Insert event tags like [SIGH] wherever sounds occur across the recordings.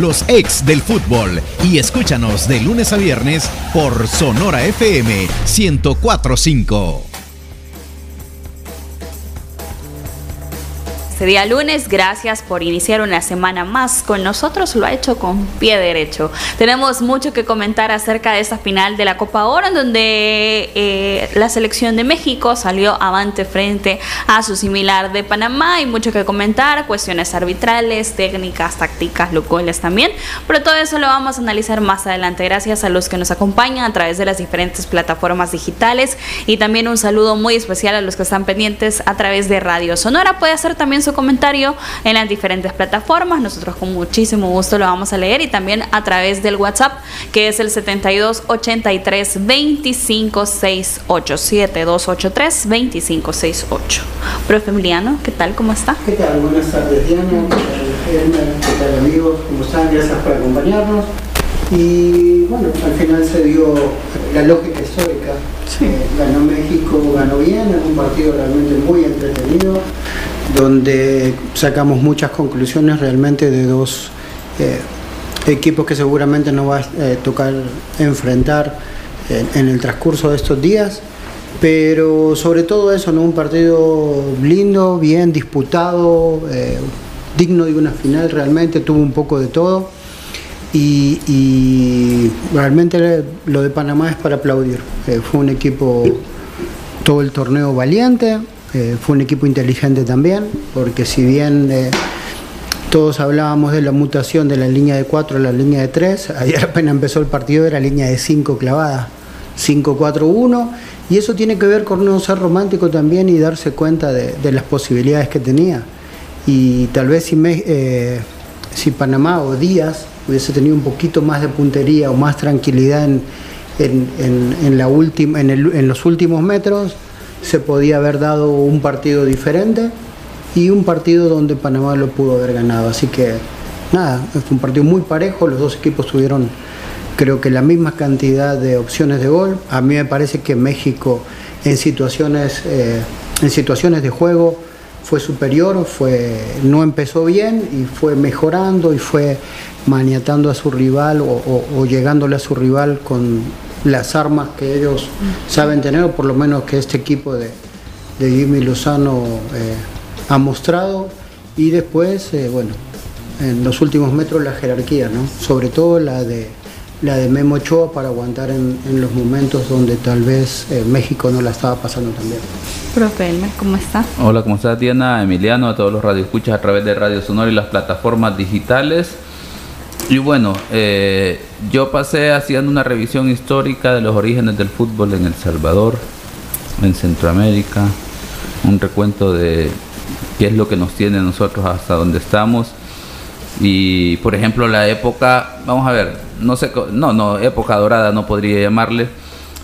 los ex del fútbol. Y escúchanos de lunes a viernes por Sonora FM 1045. Este día lunes. Gracias por iniciar una semana más con nosotros. Lo ha hecho con pie derecho. Tenemos mucho que comentar acerca de esta final de la Copa Oro, en donde eh, la selección de México salió avante frente a su similar de Panamá. Hay mucho que comentar, cuestiones arbitrales, técnicas, tácticas, locales también. Pero todo eso lo vamos a analizar más adelante. Gracias a los que nos acompañan a través de las diferentes plataformas digitales y también un saludo muy especial a los que están pendientes a través de Radio Sonora. Puede hacer también su comentario en las diferentes plataformas. Nosotros con muchísimo gusto lo vamos a leer y también a través del WhatsApp que es el 72 83 25 68 7283 2568. Profe Emiliano, ¿qué tal? ¿Cómo está? ¿Qué tal? Buenas tardes, Diana. ¿Qué tal, amigos? ¿Cómo están? Gracias por acompañarnos. Y bueno, al final se dio la lógica histórica. Eh, ganó México, ganó bien, es un partido realmente muy entretenido donde sacamos muchas conclusiones realmente de dos eh, equipos que seguramente nos va a eh, tocar enfrentar en, el transcurso de estos días. Pero sobre todo eso, ¿no? un partido lindo, bien disputado, eh, digno de una final realmente, tuvo un poco de todo. Y, y realmente lo de Panamá es para aplaudir. fue un equipo todo el torneo valiente, eh, fue un equipo inteligente también, porque si bien eh, todos hablábamos de la mutación de la línea de 4 a la línea de 3, [LAUGHS] ayer apenas empezó el partido era línea de 5 clavada, 5-4-1, y eso tiene que ver con no ser romántico también y darse cuenta de, las posibilidades que tenía. Y tal vez si, eh, si Panamá o Díaz hubiese tenido un poquito más de puntería o más tranquilidad en los últimos metros, se podía haber dado un partido diferente y un partido donde Panamá lo pudo haber ganado. Así que nada, fue un partido muy parejo, los dos equipos tuvieron creo que la misma cantidad de opciones de gol. A mí me parece que México en situaciones, eh, en situaciones de juego fue superior, fue, no empezó bien y fue mejorando y fue maniatando a su rival o llegándole a su rival con las armas que ellos saben tener, o por lo menos que este equipo de, Jimmy Lozano eh, ha mostrado. Y después, eh, bueno, en los últimos metros la jerarquía, ¿no? Sobre todo la de la de Memo Ochoa para aguantar en, los momentos donde tal vez eh, México no la estaba pasando también. Profe Elmer, ¿cómo está? Hola, ¿cómo está Diana? Emiliano, a todos los radioescuchas a través de Radio Sonora y las plataformas digitales. Y bueno, eh, yo pasé haciendo una revisión histórica de los orígenes del fútbol en El Salvador, en Centroamérica, un recuento de qué es lo que nos tiene nosotros hasta donde estamos. Y por ejemplo, la época, vamos a ver, no sé, no, no, época dorada no podría llamarle,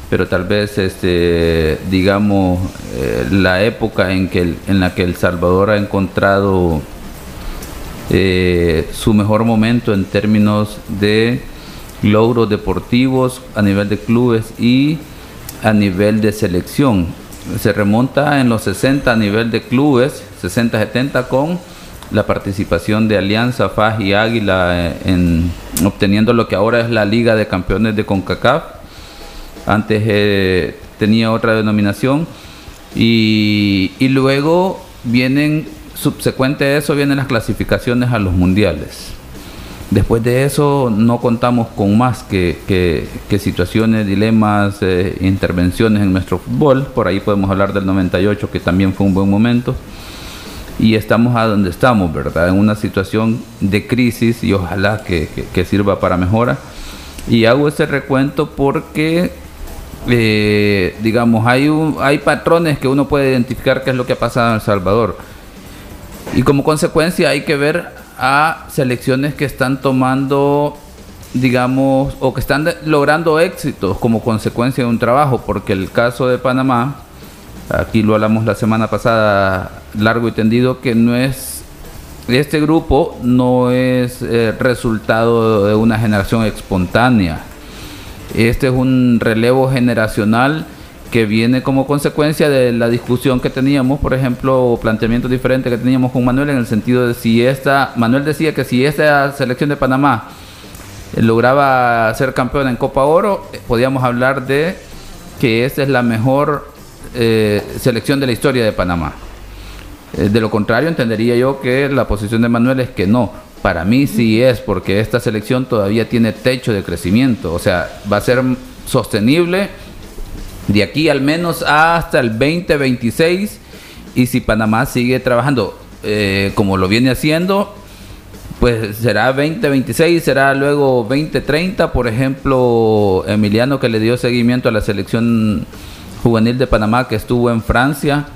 pero tal vez, este, digamos, eh, la época en, que, en la que El Salvador ha encontrado eh, su mejor momento en términos de logros deportivos a nivel de clubes y a nivel de selección. Se remonta en los 60 a nivel de clubes, 60-70 con la participación de Alianza, FAJ y Águila eh, en obteniendo lo que ahora es la Liga de Campeones de CONCACAF. Antes eh, tenía otra denominación. Y, y luego vienen subsecuente a eso vienen las clasificaciones a los mundiales. Después de eso no contamos con más que, situaciones, dilemas, eh, intervenciones en nuestro fútbol. Por ahí podemos hablar del 98, que también fue un buen momento. Y estamos a donde estamos, ¿verdad? En una situación de crisis y ojalá que, sirva para mejora. Y hago ese recuento porque, eh, digamos, hay, hay patrones que uno puede identificar qué es lo que ha pasado en El Salvador y como consecuencia hay que ver a selecciones que están tomando, digamos, o que están logrando éxitos como consecuencia de un trabajo, porque el caso de Panamá, aquí lo hablamos la semana pasada largo y tendido, que no es, este grupo no es eh, resultado de una generación espontánea. Este es un relevo generacional que viene como consecuencia de la discusión que teníamos, por ejemplo, o planteamientos diferentes que teníamos con Manuel en el sentido de si esta, Manuel decía que si esta selección de Panamá eh, lograba ser campeona en Copa Oro, eh, podíamos hablar de que esta es la mejor eh, selección de la historia de Panamá. de lo contrario, entendería yo que la posición de Manuel es que no. Para mí sí es, porque esta selección todavía tiene techo de crecimiento, o sea, va a ser sostenible de aquí al menos hasta el 2026 y si Panamá sigue trabajando eh, como lo viene haciendo, pues será 2026, será luego 2030, por ejemplo, Emiliano que le dio seguimiento a la selección juvenil de Panamá que estuvo en Francia,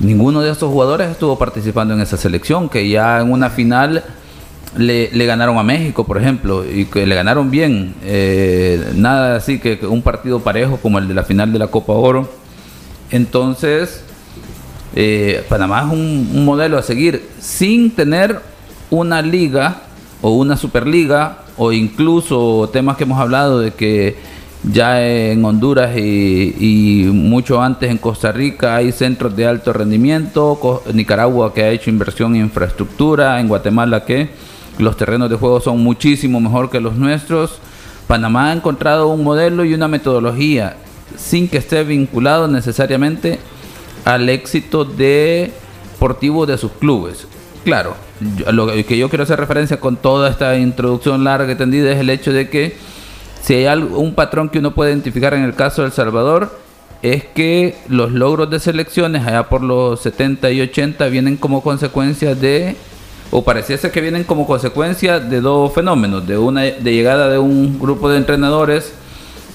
ninguno de estos jugadores estuvo participando en esa selección, que ya en una final le, ganaron a México, por ejemplo, y que le ganaron bien. Eh, nada así que un partido parejo como el de la final de la Copa Oro. Entonces, eh, Panamá es un, modelo a seguir sin tener una liga o una superliga o incluso temas que hemos hablado de que ya en Honduras y, y, mucho antes en Costa Rica hay centros de alto rendimiento, Nicaragua que ha hecho inversión en infraestructura, en Guatemala que los terrenos de juego son muchísimo mejor que los nuestros. Panamá ha encontrado un modelo y una metodología sin que esté vinculado necesariamente al éxito deportivo de sus clubes. Claro, lo que yo quiero hacer referencia con toda esta introducción larga y tendida es el hecho de que si hay algo, un patrón que uno puede identificar en el caso de El Salvador, es que los logros de selecciones allá por los 70 y 80 vienen como consecuencia de o pareciese que vienen como consecuencia de dos fenómenos, de una llegada de un grupo de entrenadores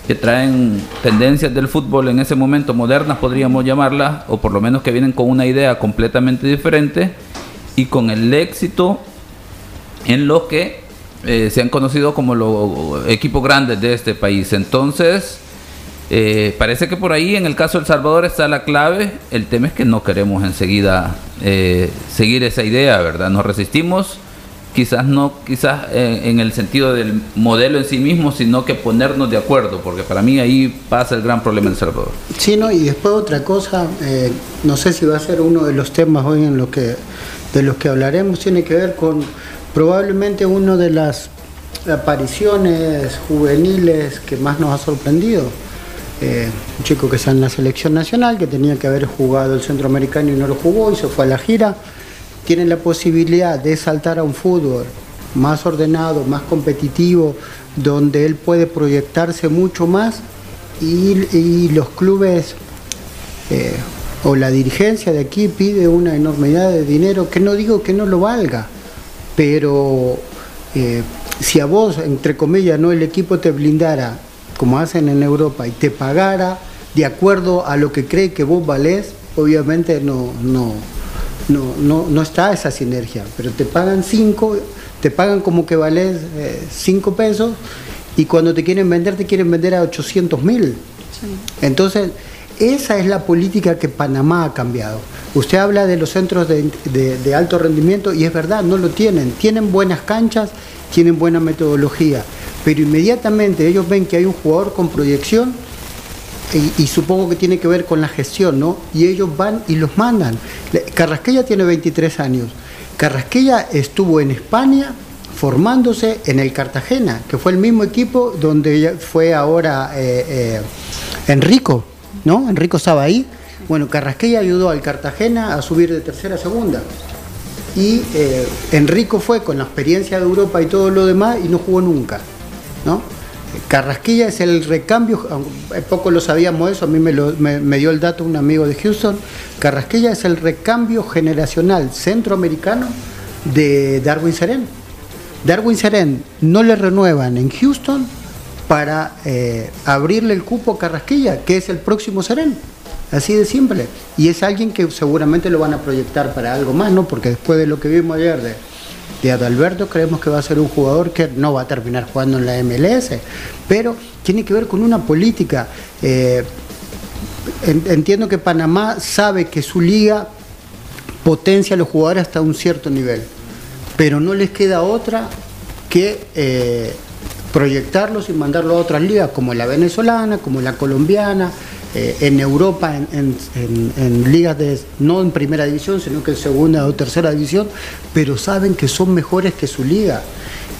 que traen tendencias del fútbol en ese momento modernas podríamos llamarlas, o por lo menos que vienen con una idea completamente diferente y con el éxito en los que eh, se han conocido como los equipos grandes de este país. Entonces, eh, parece que por ahí en el caso de Salvador está la clave. El tema es que no queremos enseguida eh, seguir esa idea, ¿verdad? Nos resistimos, quizás no, quizás eh, en el sentido del modelo en sí mismo, sino que ponernos de acuerdo, porque para mí ahí pasa el gran problema en El Salvador. Sí, no, y después otra cosa, no sé si va a ser uno de los temas hoy en lo que de los que hablaremos, tiene que ver con probablemente una de las apariciones juveniles que más nos ha sorprendido un chico que está en la selección nacional, que tenía que haber jugado el centroamericano y no lo jugó y se fue a la gira, tiene la posibilidad de saltar a un fútbol más ordenado, más competitivo, donde él puede proyectarse mucho más y, los clubes eh, o la dirigencia de aquí pide una enormidad de dinero, que no digo que no lo valga, pero eh, si a vos, entre comillas, no el equipo te blindara como hacen en Europa, y te pagara de acuerdo a lo que cree que vos valés, obviamente no, no, no, no, está esa sinergia, pero te pagan cinco, te pagan como que valés eh, cinco pesos y cuando te quieren vender te quieren vender a 800 mil. Entonces, esa es la política que Panamá ha cambiado. Usted habla de los centros de, de, alto rendimiento y es verdad, no lo tienen. Tienen buenas canchas, tienen buena metodología, pero inmediatamente ellos ven que hay un jugador con proyección y, supongo que tiene que ver con la gestión, ¿no? Y ellos van y los mandan. Carrasquilla tiene 23 años. Carrasquilla estuvo en España formándose en el Cartagena, que fue el mismo equipo donde fue ahora eh, eh, Enrico, ¿no? Enrico estaba ahí. Bueno, Carrasquilla ayudó al Cartagena a subir de tercera a segunda y eh, Enrico fue con la experiencia de Europa y todo lo demás y no jugó nunca. ¿No? Carrasquilla es el recambio, poco lo sabíamos eso, a mí me, dio el dato un amigo de Houston, Carrasquilla es el recambio generacional centroamericano de Darwin Serén. Darwin Serén no le renuevan en Houston para eh, abrirle el cupo a Carrasquilla, que es el próximo Serén. Así de simple. Y es alguien que seguramente lo van a proyectar para algo más, ¿no? Porque después de lo que vimos ayer de, de Adalberto, creemos que va a ser un jugador que no va a terminar jugando en la MLS, pero tiene que ver con una política. Eh, entiendo que Panamá sabe que su liga potencia a los jugadores hasta un cierto nivel, pero no les queda otra que eh, proyectarlos y mandarlos a otras ligas, como la venezolana, como la colombiana, eh, en Europa, en, ligas de, no en primera división, sino que en segunda o tercera división, pero saben que son mejores que su liga.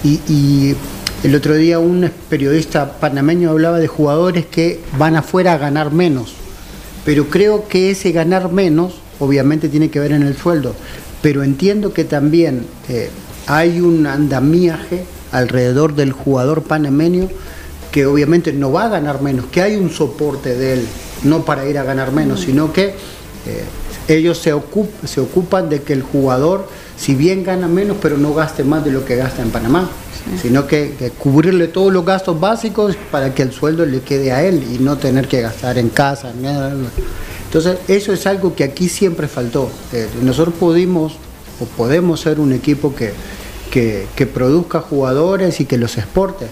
Y, el otro día un periodista panameño hablaba de jugadores que van afuera a ganar menos, pero creo que ese ganar menos obviamente tiene que ver en el sueldo, pero entiendo que también eh, hay un andamiaje alrededor del jugador panameño que obviamente no va a ganar menos, que hay un soporte de él, no para ir a ganar menos, sino que eh, ellos se, se ocupan de que el jugador, si bien gana menos, pero no gaste más de lo que gasta en Panamá, sino que, cubrirle todos los gastos básicos para que el sueldo le quede a él y no tener que gastar en casa. Entonces, eso es algo que aquí siempre faltó. Eh, nosotros pudimos o podemos ser un equipo que, que, que produzca jugadores y que los exporte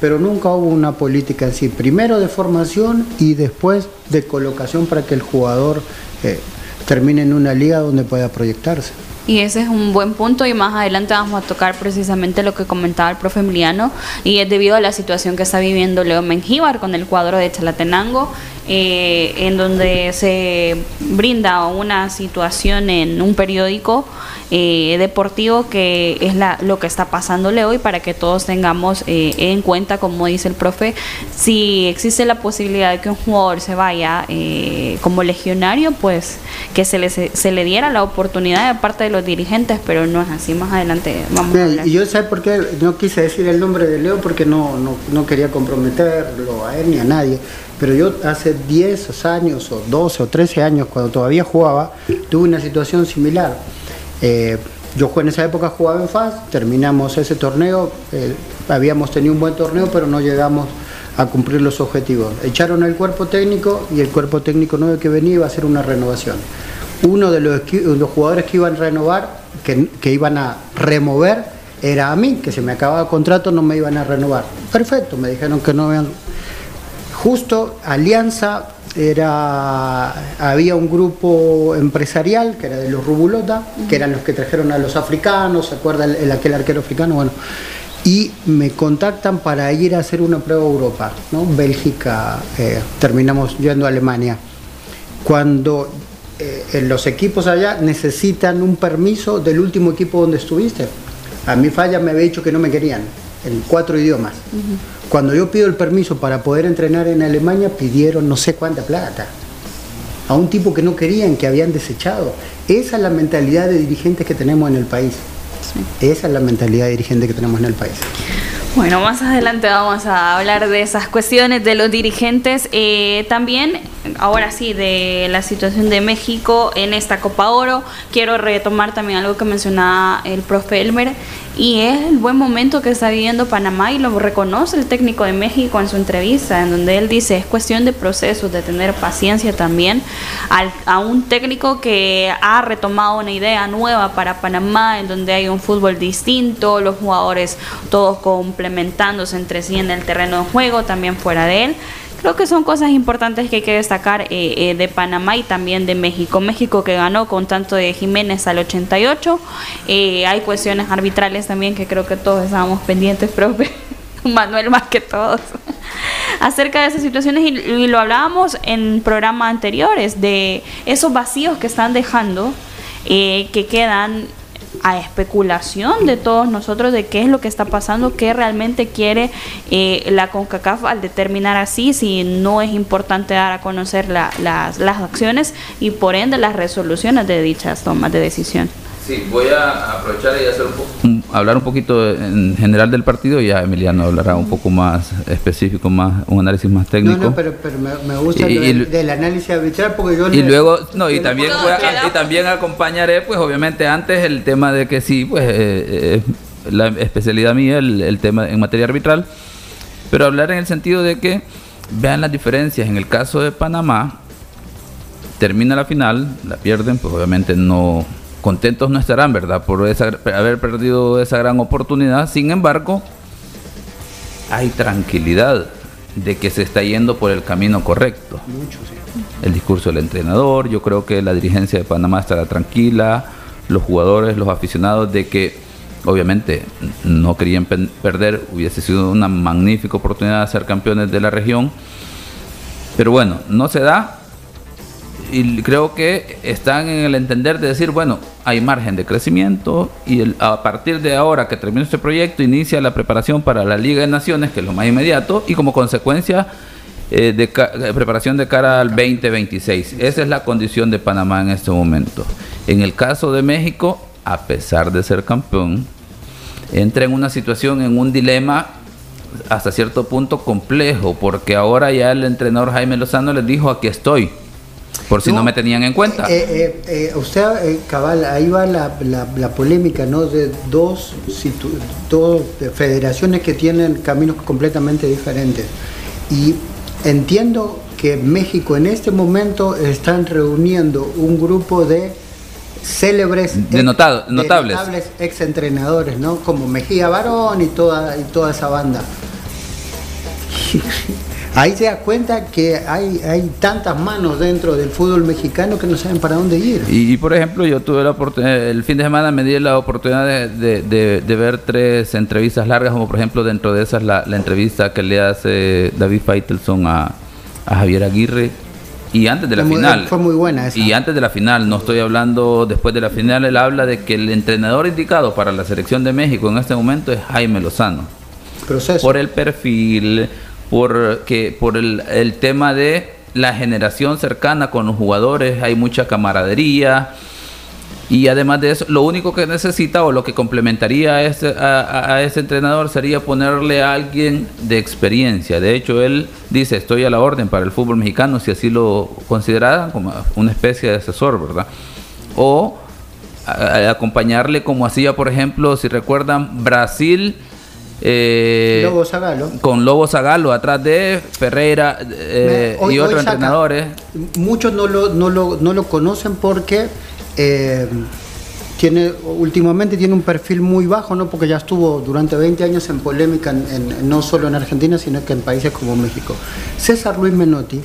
pero nunca hubo una política en sí, primero de formación y después de colocación para que el jugador eh, termine en una liga donde pueda proyectarse. Y ese es un buen punto y más adelante vamos a tocar precisamente lo que comentaba el profe Emiliano y es debido a la situación que está viviendo Leo Mengíbar con el cuadro de Chalatenango eh, en donde se brinda una situación en un periódico eh, deportivo que es la, lo que está pasándole hoy para que todos tengamos eh, en cuenta, como dice el profe, si existe la posibilidad de que un jugador se vaya como legionario, pues que se le, se le diera la oportunidad de parte de los dirigentes, pero no es así. Más adelante vamos a hablar. Y yo sé por qué no quise decir el nombre de Leo porque no, no, no quería comprometerlo a él ni a nadie pero yo hace 10 años o 12 o 13 años, cuando todavía jugaba, tuve una situación similar. Eh, yo en esa época jugaba en FAS, terminamos ese torneo, eh, habíamos tenido un buen torneo, pero no llegamos a cumplir los objetivos. Echaron el cuerpo técnico y el cuerpo técnico nuevo que venía iba a hacer una renovación. Uno de los, jugadores que iban a renovar, que, que iban a remover, era a mí, que se me acababa el contrato, no me iban a renovar. Perfecto, me dijeron que no me Justo Alianza era había un grupo empresarial que era de los Rubulota, que eran los que trajeron a los africanos, ¿se acuerda el, aquel arquero africano? Bueno, y me contactan para ir a hacer una prueba a Europa, ¿no? Bélgica, eh, terminamos yendo a Alemania. Cuando eh, los equipos allá necesitan un permiso del último equipo donde estuviste. A mi falla me había dicho que no me querían, en cuatro idiomas. Cuando yo pido el permiso para poder entrenar en Alemania, pidieron no sé cuánta plata. A un tipo que no querían, que habían desechado. Esa es la mentalidad de dirigentes que tenemos en el país. Esa es la mentalidad de dirigentes que tenemos en el país. Bueno, más adelante vamos a hablar de esas cuestiones de los dirigentes. Eh, también, ahora sí, de la situación de México en esta Copa Oro. Quiero retomar también algo que mencionaba el profe Elmer y es el buen momento que está viviendo Panamá y lo reconoce el técnico de México en su entrevista, en donde él dice es cuestión de procesos, de tener paciencia también a un técnico que ha retomado una idea nueva para Panamá, en donde hay un fútbol distinto, los jugadores todos complementándose entre sí en el terreno de juego, también fuera de él. Creo que son cosas importantes que hay que destacar eh, eh, de Panamá y también de México. México que ganó con tanto de Jiménez al 88. Eh, hay cuestiones arbitrales también que creo que todos estábamos pendientes, [LAUGHS] profe. Manuel más que todos. [LAUGHS] acerca de esas situaciones y, lo hablábamos en programas anteriores de esos vacíos que están dejando que quedan a especulación de todos nosotros de qué es lo que está pasando, qué realmente quiere eh, la CONCACAF al determinar así, si no es importante dar a conocer las, las acciones y por ende las resoluciones de dichas tomas de decisión. Sí, voy a aprovechar y hacer un hablar un poquito en general del partido y ya Emiliano hablará un poco más específico, más un análisis más técnico. No, no, pero, me, gusta el del análisis arbitral porque yo... Y luego, no, y también, y también acompañaré, pues obviamente antes el tema de que sí, pues eh, eh, la especialidad mía, el, el tema en materia arbitral, pero hablar en el sentido de que vean las diferencias. En el caso de Panamá, termina la final, la pierden, pues obviamente no contentos no estarán, ¿verdad? Por haber perdido esa gran oportunidad. Sin embargo, hay tranquilidad de que se está yendo por el camino correcto. Mucho, sí. El discurso del entrenador, yo creo que la dirigencia de Panamá estará tranquila, los jugadores, los aficionados, de que obviamente no querían perder, hubiese sido una magnífica oportunidad de ser campeones de la región Pero bueno, no se da y creo que están en el entender de decir, bueno, hay margen de crecimiento y a partir de ahora que termina este proyecto inicia la preparación para la Liga de Naciones, que es lo más inmediato, y como consecuencia eh, de, preparación de cara al 2026. Esa es la condición de Panamá en este momento. En el caso de México, a pesar de ser campeón, entra en una situación, en un dilema hasta cierto punto complejo, porque ahora ya el entrenador Jaime Lozano les dijo, aquí estoy por si no, me tenían en cuenta. Eh, eh, eh usted, cabal, ahí va la, la, polémica, ¿no? De dos, dos federaciones que tienen caminos completamente diferentes. Y entiendo que México en este momento están reuniendo un grupo de célebres de, notables. notables exentrenadores, ¿no? Como Mejía Barón y toda, y toda esa banda. [LAUGHS] ahí se da cuenta que hay, hay tantas manos dentro del fútbol mexicano que no saben para dónde ir. Y, por ejemplo, yo tuve la oportunidad, el fin de semana me di la oportunidad de, ver tres entrevistas largas, como por ejemplo dentro de esas la, entrevista que le hace David Feitelson a, Javier Aguirre. Y antes de la final. Fue muy buena esa. Y antes de la final, no estoy hablando después de la final, él habla de que el entrenador indicado para la selección de México en este momento es Jaime Lozano. Proceso. Por el perfil, por, que, por el, el tema de la generación cercana con los jugadores, hay mucha camaradería. Y además de eso, lo único que necesita o lo que complementaría a ese, a, ese, entrenador sería ponerle a alguien de experiencia. De hecho, él dice, estoy a la orden para el fútbol mexicano, si así lo consideraran, como una especie de asesor, ¿verdad? O acompañarle como hacía, por ejemplo, si recuerdan, Brasil eh, Lobo Zagalo. Con Lobo Zagalo atrás de Ferreira eh, y otros entrenadores. Muchos no lo, no lo, no lo conocen porque eh, tiene, últimamente tiene un perfil muy bajo, ¿no? porque ya estuvo durante 20 años en polémica, no solo en Argentina, sino que en países como México. César Luis Menotti,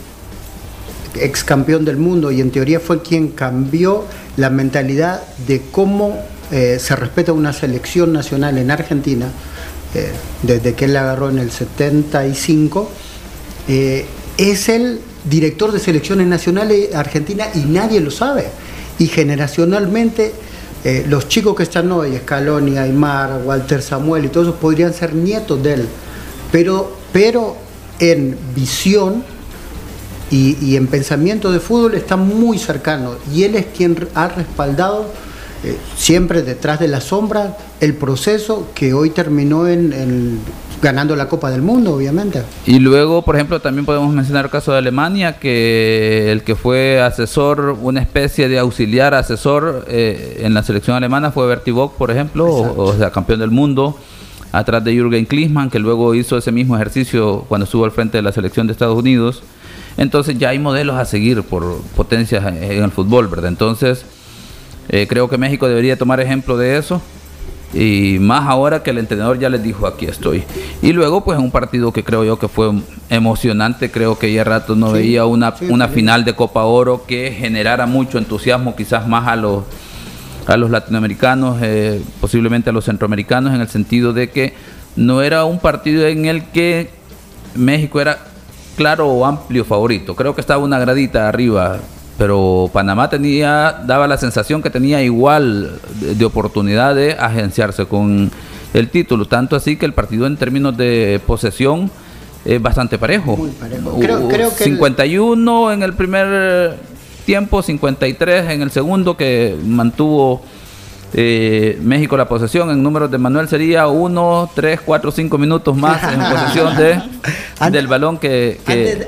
ex campeón del mundo y en teoría fue quien cambió la mentalidad de cómo se respeta una selección nacional en Argentina eh, desde que él la agarró en el 75, eh, es el director de selecciones nacionales Argentina y nadie lo sabe. Y generacionalmente eh, los chicos que están hoy, Scaloni, Aymar, Walter Samuel y todos esos podrían ser nietos de él. Pero, pero en visión y, y en pensamiento de fútbol está muy cercano. Y él es quien ha respaldado eh, siempre detrás de la sombra el proceso que hoy terminó en, ganando la Copa del Mundo, obviamente. Y luego, por ejemplo, también podemos mencionar el caso de Alemania, que el que fue asesor, una especie de auxiliar asesor eh, en la selección alemana fue Bertie Bock, por ejemplo, o, sea, campeón del mundo, atrás de Jürgen Klinsmann, que luego hizo ese mismo ejercicio cuando estuvo al frente de la selección de Estados Unidos. Entonces ya hay modelos a seguir por potencias en el fútbol, ¿verdad? Entonces eh, creo que México debería tomar ejemplo de eso. Y más ahora que el entrenador ya les dijo aquí estoy. Y luego pues un partido que creo yo que fue emocionante, creo que ya rato no veía una, una final de Copa Oro que generara mucho entusiasmo quizás más a los, a los latinoamericanos, eh, posiblemente a los centroamericanos, en el sentido de que no era un partido en el que México era claro o amplio favorito. Creo que estaba una gradita arriba pero Panamá tenía, daba la sensación que tenía igual de, oportunidad de agenciarse con el título, tanto así que el partido en términos de posesión es bastante parejo. Muy parejo. Creo, 51 en el primer tiempo, 53 en el segundo que mantuvo eh, México la posesión. En números de Manuel sería 1, 3, 4, 5 minutos más en [LAUGHS] posesión de, del balón que...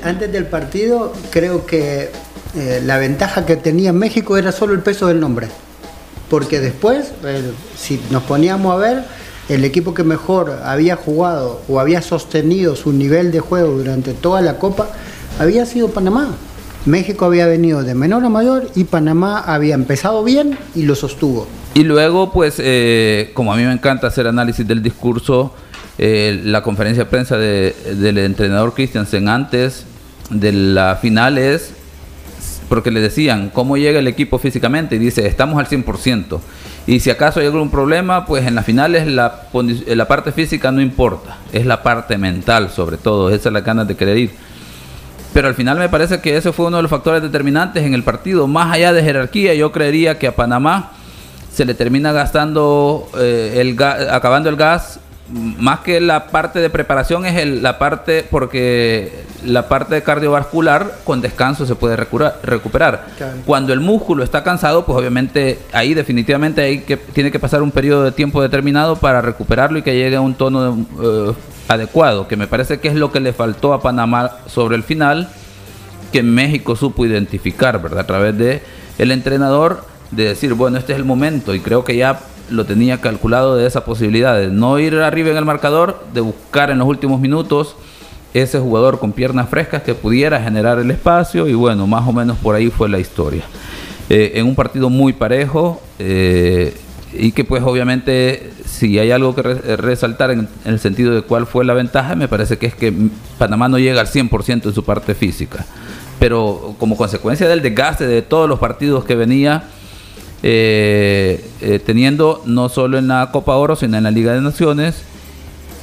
antes del partido creo que eh, la ventaja que tenía México era solo el peso del nombre. Porque después, eh, si nos poníamos a ver, el equipo que mejor había jugado o había sostenido su nivel de juego durante toda la Copa había sido Panamá. México había venido de menor a mayor y Panamá había empezado bien y lo sostuvo. Y luego, pues, eh, como a mí me encanta hacer análisis del discurso, la conferencia de prensa del entrenador Christiansen antes de la final es porque le decían cómo llega el equipo físicamente y dice, estamos al 100%. Y si acaso hay algún problema, pues en las finales la, la parte física no importa, es la parte mental sobre todo, esa es la ganas de querer pero al final me parece que ese fue uno de los factores determinantes en el partido. Más allá de jerarquía, yo creería que a Panamá se le termina gastando eh, el acabando el gas más que la parte de preparación es la parte porque la parte de cardiovascular con descanso se puede recuperar. Cuando el músculo está cansado, pues obviamente ahí definitivamente hay que tiene que pasar un periodo de tiempo determinado para recuperarlo y que llegue a un tono eh, adecuado, que me parece que es lo que le faltó a Panamá sobre el final, que México supo identificar, ¿verdad? A través de el entrenador de decir, bueno, este es el momento y creo que ya lo tenía calculado de esa posibilidad de no ir arriba en el marcador, de buscar en los últimos minutos ese jugador con piernas frescas que pudiera generar el espacio y bueno, más o menos por ahí fue la historia. Eh, en un partido muy parejo eh, y que pues obviamente si hay algo que resaltar en, el sentido de cuál fue la ventaja, me parece que es que Panamá no llega al 100% en su parte física. Pero como consecuencia del desgaste de todos los partidos que venía, eh, eh, teniendo no solo en la Copa Oro, sino en la Liga de Naciones.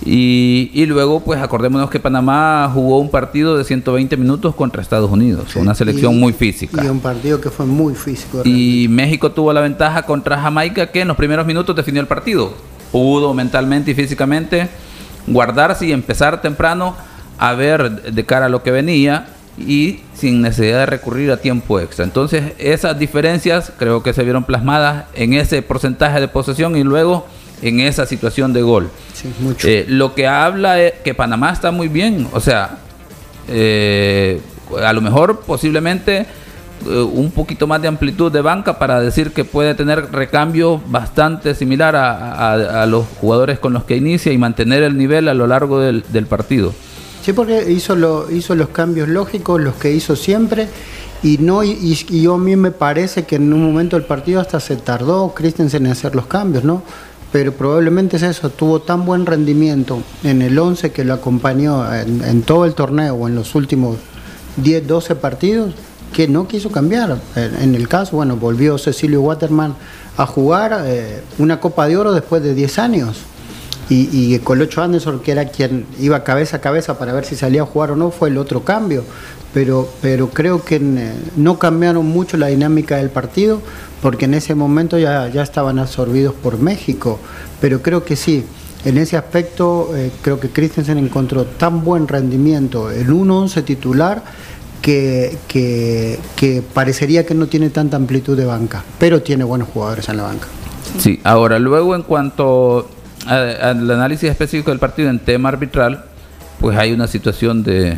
Y, luego, pues acordémonos que Panamá jugó un partido de 120 minutos contra Estados Unidos, una selección muy física. Y un partido que fue muy físico. Y México tuvo la ventaja contra Jamaica que en los primeros minutos definió el partido. Pudo mentalmente y físicamente guardarse y empezar temprano a ver de cara a lo que venía y sin necesidad de recurrir a tiempo extra. Entonces esas diferencias creo que se vieron plasmadas en ese porcentaje de posesión y luego en esa situación de gol. Eh, lo que habla es que Panamá está muy bien, o sea, eh, a lo mejor posiblemente eh, un poquito más de amplitud de banca para decir que puede tener recambio bastante similar a, los jugadores con los que inicia y mantener el nivel a lo largo del partido. Sí, porque hizo, lo, hizo los cambios lógicos, los que hizo siempre, y, no, y, yo a mí me parece que en un momento del partido hasta se tardó Christensen en hacer los cambios, ¿no? Pero probablemente es eso, tuvo tan buen rendimiento en el 11 que lo acompañó en, todo el torneo o en los últimos 10, 12 partidos, que no quiso cambiar. En, el caso, bueno, volvió Cecilio Waterman a jugar eh, una Copa de Oro después de 10 años y, y Colocho Anderson, que era quien iba cabeza a cabeza para ver si salía a jugar o no, fue el otro cambio. Pero, pero creo que no cambiaron mucho la dinámica del partido, porque en ese momento ya, ya estaban absorbidos por México. Pero creo que sí, en ese aspecto eh, creo que Christensen encontró tan buen rendimiento, el 1-11 titular, que, que, que, parecería que no tiene tanta amplitud de banca, pero tiene buenos jugadores en la banca. Sí, ahora luego en cuanto al análisis específico del partido en tema arbitral, pues hay una situación de,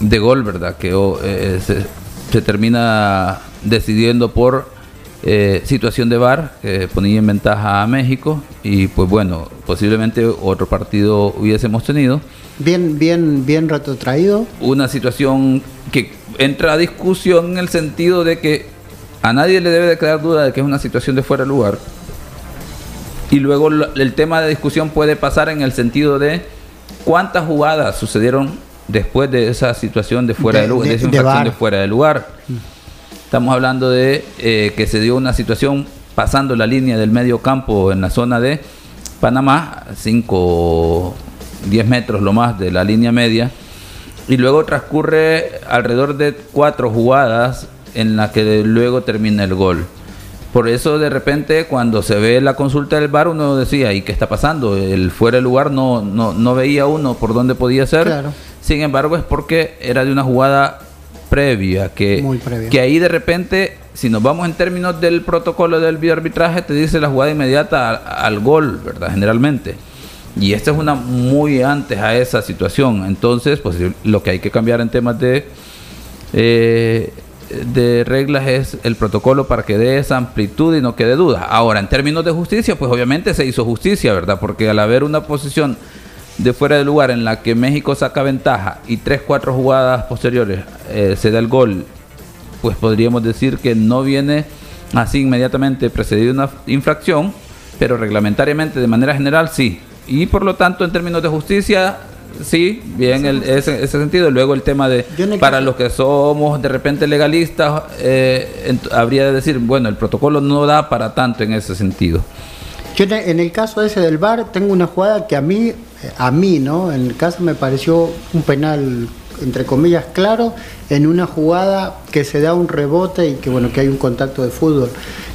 de gol, ¿verdad? Que oh, eh, se, termina decidiendo por eh, situación de VAR, que ponía en ventaja a México y pues bueno, posiblemente otro partido hubiésemos tenido. Bien, bien, bien retrotraído. Una situación que entra a discusión en el sentido de que a nadie le debe de quedar duda de que es una situación de fuera de lugar y luego el tema de discusión puede pasar en el sentido de cuántas jugadas sucedieron después de esa situación de fuera de, lugar, de, fuera de lugar. Estamos hablando de eh, que se dio una situación pasando la línea del medio campo en la zona de Panamá, 5, 10 metros lo más de la línea media, y luego transcurre alrededor de cuatro jugadas en la que luego termina el gol. Por eso de repente cuando se ve la consulta del bar uno decía, ¿y qué está pasando? El fuera de lugar no, no, no veía uno por dónde podía ser. Sin embargo es porque era de una jugada previa, que, que ahí de repente, si nos vamos en términos del protocolo del arbitraje, te dice la jugada inmediata al, gol, ¿verdad? Generalmente. Y esta es una muy antes a esa situación. Entonces, pues lo que hay que cambiar en temas de eh, de reglas es el protocolo para que dé esa amplitud y no quede duda. Ahora, en términos de justicia, pues obviamente se hizo justicia, ¿verdad? Porque al haber una posición de fuera de lugar en la que México saca ventaja y tres, cuatro jugadas posteriores eh, se da el gol, pues podríamos decir que no viene así inmediatamente precedida una infracción, pero reglamentariamente de manera general sí. Y por lo tanto, en términos de justicia, Sí, bien, el, ese, ese, sentido. Luego el tema de, para los que somos de repente legalistas, eh, habría de decir, bueno, el protocolo no da para tanto en ese sentido. Yo en el caso ese del VAR tengo una jugada que a mí, a mí, ¿no? En el caso me pareció un penal entre comillas, claro en una jugada que se da un rebote y que, bueno, que hay un contacto de fútbol.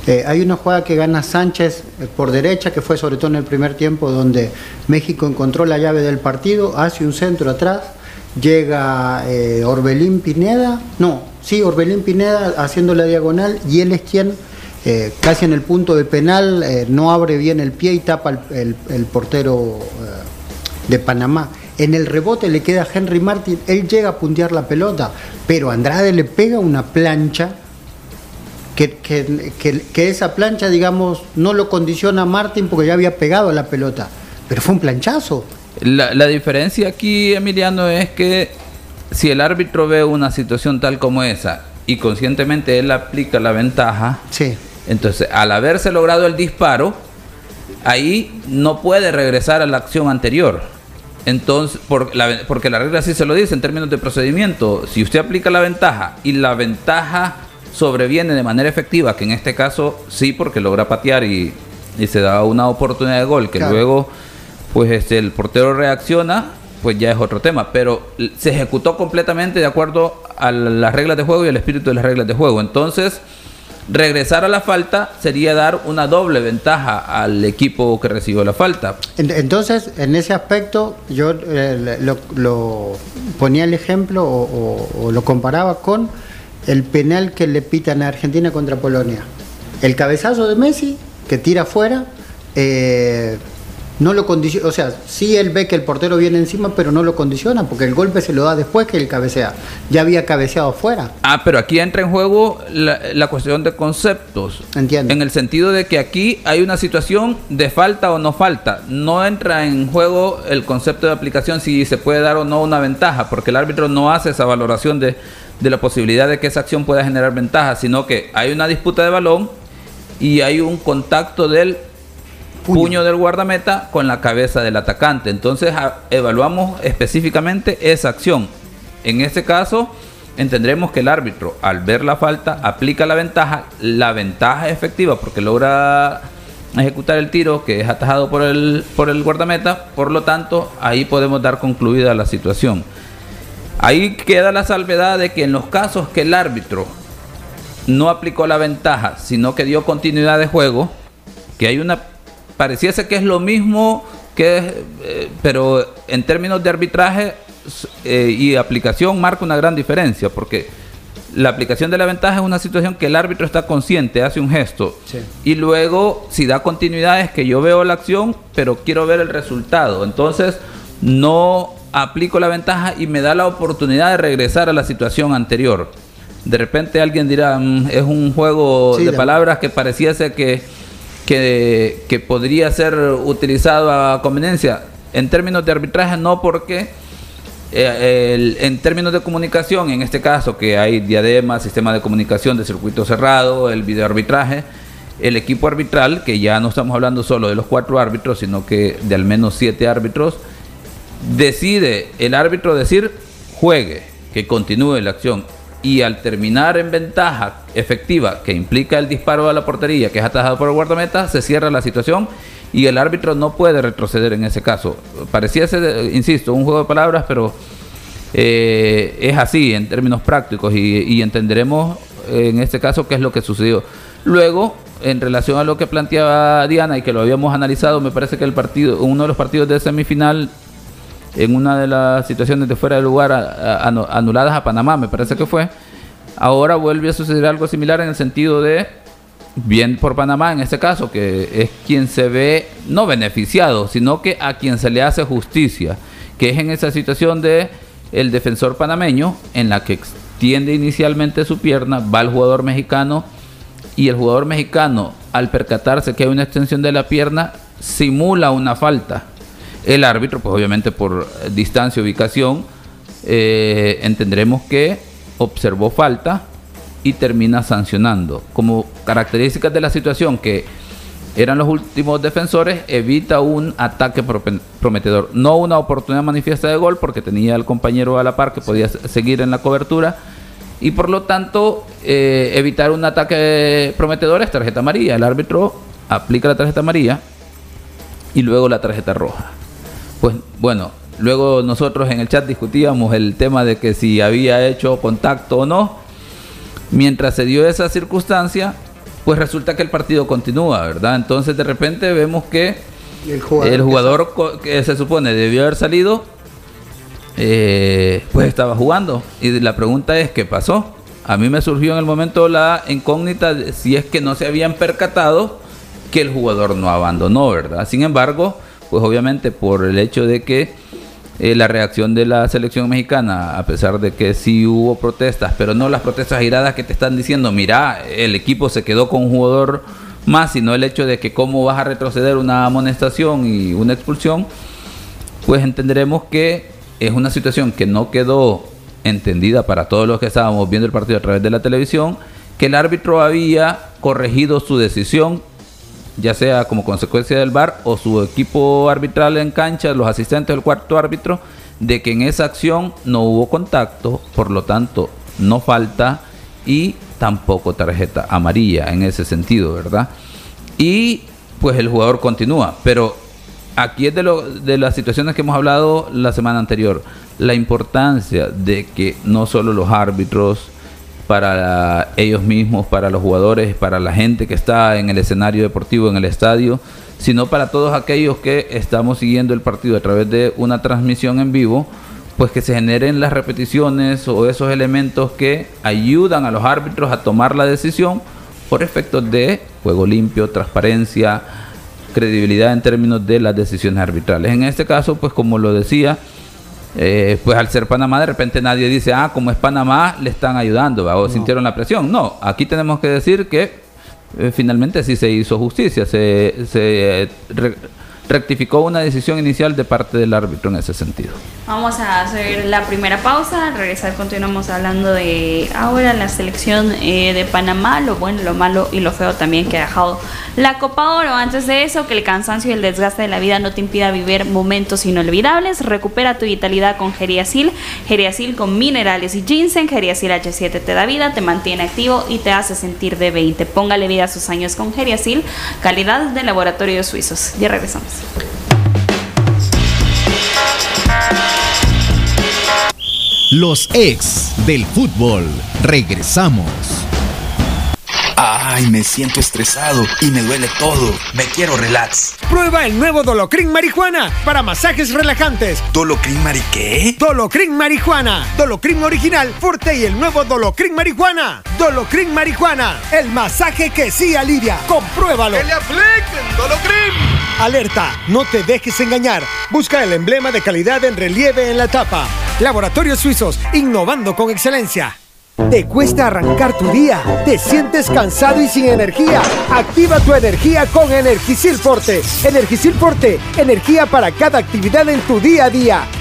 Eh, hay una jugada que gana Sánchez eh, por derecha, que fue sobre todo en el primer tiempo, donde México encontró la llave del partido, hace un centro atrás, llega eh, Orbelín Pineda, no, sí, Orbelín Pineda haciendo la diagonal y él es quien casi en el punto de penal, no abre bien el pie y tapa el, portero de Panamá. En el rebote le queda a Henry Martin, él llega a puntear la pelota, pero Andrade le pega una plancha que, que, esa plancha, digamos, no lo condiciona a Martin porque ya había pegado la pelota, pero fue un planchazo. La, la diferencia aquí, Emiliano, es que si el árbitro ve una situación tal como esa y conscientemente él aplica la ventaja, sí entonces, al haberse logrado el disparo, ahí no puede regresar a la acción anterior. Entonces, porque la regla así se lo dice en términos de procedimiento, si usted aplica la ventaja y la ventaja sobreviene de manera efectiva, que en este caso sí, porque logra patear y, se da una oportunidad de gol, que luego pues este, el portero reacciona, pues ya es otro tema, pero se ejecutó completamente de acuerdo a las reglas de juego y al espíritu de las reglas de juego. Entonces, regresar a la falta sería dar una doble ventaja al equipo que recibió la falta. Entonces, en ese aspecto, yo eh, lo, ponía el ejemplo o, lo comparaba con el penal que le pitan a Argentina contra Polonia. El cabezazo de Messi, que tira afuera, eh, no lo condiciona, o sea, sí él ve que el portero viene encima, pero no lo condiciona, porque el golpe se lo da después que el cabecea. Ya había cabeceado fuera. Ah, pero aquí entra en juego la, cuestión de conceptos. Entiendo. En el sentido de que aquí hay una situación de falta o no falta. No entra en juego el concepto de aplicación si se puede dar o no una ventaja, porque el árbitro no hace esa valoración de, de la posibilidad de que esa acción pueda generar ventaja, sino que hay una disputa de balón y hay un contacto del puño. del guardameta con la cabeza del atacante. Entonces evaluamos específicamente esa acción. En este caso, entendremos que el árbitro, al ver la falta, aplica la ventaja, la ventaja efectiva porque logra ejecutar el tiro que es atajado por el, por el guardameta, por lo tanto, ahí podemos dar concluida la situación. Ahí queda la salvedad de que en los casos que el árbitro no aplicó la ventaja, sino que dio continuidad de juego, que hay una pareciese que es lo mismo que, eh, pero en términos de arbitraje eh, y aplicación marca una gran diferencia, porque la aplicación de la ventaja es una situación que el árbitro está consciente, hace un gesto, y luego si da continuidad es que yo veo la acción, pero quiero ver el resultado, entonces no aplico la ventaja y me da la oportunidad de regresar a la situación anterior. De repente alguien dirá, mm, es un juego de, palabras que pareciese que que, podría ser utilizado a conveniencia. En términos de arbitraje, no porque eh, en términos de comunicación, en este caso que hay diadema, sistema de comunicación de circuito cerrado, el videoarbitraje, el equipo arbitral, que ya no estamos hablando solo de los cuatro árbitros, sino que de al menos siete árbitros, decide el árbitro decir juegue, que continúe la acción y al terminar en ventaja efectiva que implica el disparo a la portería que es atajado por el guardameta, se cierra la situación y el árbitro no puede retroceder en ese caso. Parecía ser, insisto, un juego de palabras, pero eh, es así en términos prácticos y, entenderemos en este caso qué es lo que sucedió. Luego, en relación a lo que planteaba Diana y que lo habíamos analizado, me parece que el partido, uno de los partidos de semifinal en una de las situaciones de fuera de lugar anuladas a Panamá, me parece que fue. Ahora vuelve a suceder algo similar en el sentido de, bien por Panamá en este caso, que es quien se ve no beneficiado, sino que a quien se le hace justicia, que es en esa situación de el defensor panameño, en la que extiende inicialmente su pierna, va el jugador mexicano y el jugador mexicano, al percatarse que hay una extensión de la pierna, simula una falta el árbitro, pues obviamente por distancia, ubicación, eh, que observó falta y termina sancionando. Como características de la situación que eran los últimos defensores, evita un ataque prometedor. No una oportunidad manifiesta de gol porque tenía al compañero a la par que podía seguir en la cobertura. Y por lo tanto, eh, evitar un ataque prometedor es tarjeta amarilla. El árbitro aplica la tarjeta amarilla y luego la tarjeta roja. Pues bueno, luego nosotros en el chat discutíamos el tema de que si había hecho contacto o no. Mientras se dio esa circunstancia, pues resulta que el partido continúa, ¿verdad? Entonces de repente vemos que el jugador, que, se supone debió haber salido, eh, pues estaba jugando. Y la pregunta es, ¿qué pasó? A mí me surgió en el momento la incógnita de si es que no se habían percatado que el jugador no abandonó, ¿verdad? Sin embargo, pues obviamente por el hecho de que eh, la reacción de la selección mexicana, a pesar de que sí hubo protestas, pero no las protestas airadas que te están diciendo, mira, el equipo se quedó con un jugador más, sino el hecho de que cómo vas a retroceder una amonestación y una expulsión, pues entenderemos que es una situación que no quedó entendida para todos los que estábamos viendo el partido a través de la televisión, que el árbitro había corregido su decisión, ya sea como consecuencia del VAR o su equipo arbitral en cancha, los asistentes del cuarto árbitro, de que en esa acción no hubo contacto, por lo tanto no falta y tampoco tarjeta amarilla en ese sentido, ¿verdad? Y pues el jugador continúa, pero aquí es de, lo, de las situaciones que hemos hablado la semana anterior, la importancia de que no solo los árbitros, para ellos mismos, para los jugadores, para la gente que está en el escenario deportivo, en el estadio, sino para todos aquellos que estamos siguiendo el partido a través de una transmisión en vivo, pues que se generen las repeticiones o esos elementos que ayudan a los árbitros a tomar la decisión por efectos de juego limpio, transparencia, credibilidad en términos de las decisiones arbitrales. En este caso, pues como lo decía, eh, pues al ser Panamá de repente nadie dice, ah, como es Panamá, le están ayudando o sintieron la presión. No, aquí tenemos que decir que eh, finalmente sí se hizo justicia, se, se rectificó una decisión inicial de parte del árbitro en ese sentido. Vamos a hacer la primera pausa, al regresar continuamos hablando de ahora la selección eh, de Panamá, lo bueno, lo malo y lo feo también que ha dejado la Copa Oro. Antes de eso, que el cansancio y el desgaste de la vida no te impida vivir momentos inolvidables, recupera tu vitalidad con Geriasil, Geriasil con minerales y ginseng, Geriasil H7 te da vida, te mantiene activo y te hace sentir de 20. Póngale vida a sus años con Geriasil, calidad de laboratorios suizos. Ya regresamos. Los ex del fútbol. Regresamos. Ay, me siento estresado y me duele todo. Me quiero relax. Prueba el nuevo Dolocrin Marihuana para masajes relajantes. ¿Dolocrin Mari qué? Dolocrin Marihuana. Dolocrin original, fuerte y el nuevo Dolocrin Marihuana. Dolocrin Marihuana. El masaje que sí alivia. Compruébalo. ¡Que le apliquen Dolocrin! Alerta, no te dejes engañar. Busca el emblema de calidad en relieve en la tapa. Laboratorios Suizos, innovando con excelencia. ¿Te cuesta arrancar tu día? ¿Te sientes cansado y sin energía? Activa tu energía con Energisil Forte. Energisil Forte, energía para cada actividad en tu día a día.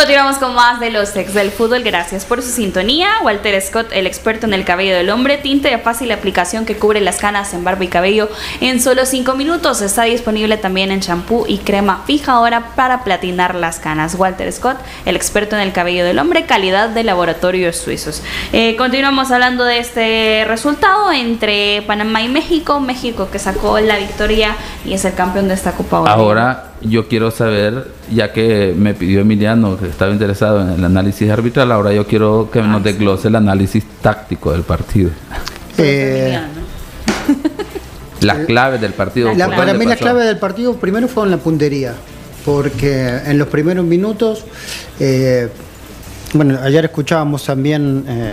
Continuamos con más de los ex del fútbol. Gracias por su sintonía. Walter Scott, el experto en el cabello del hombre, tinte de fácil aplicación que cubre las canas en barba y cabello en solo 5 minutos. Está disponible también en champú y crema fijadora para platinar las canas. Walter Scott, el experto en el cabello del hombre, calidad de laboratorios suizos. Eh, continuamos hablando de este resultado entre Panamá y México. México que sacó la victoria y es el campeón de esta Copa. Ahora yo quiero saber, ya que me pidió Emiliano que estaba interesado en el análisis arbitral, ahora yo quiero que nos ah, desglose el análisis táctico del partido. Eh, las [LAUGHS] claves del partido. para mí la clave del partido primero fue en la puntería, porque en los primeros minutos, eh, bueno, ayer escuchábamos también eh,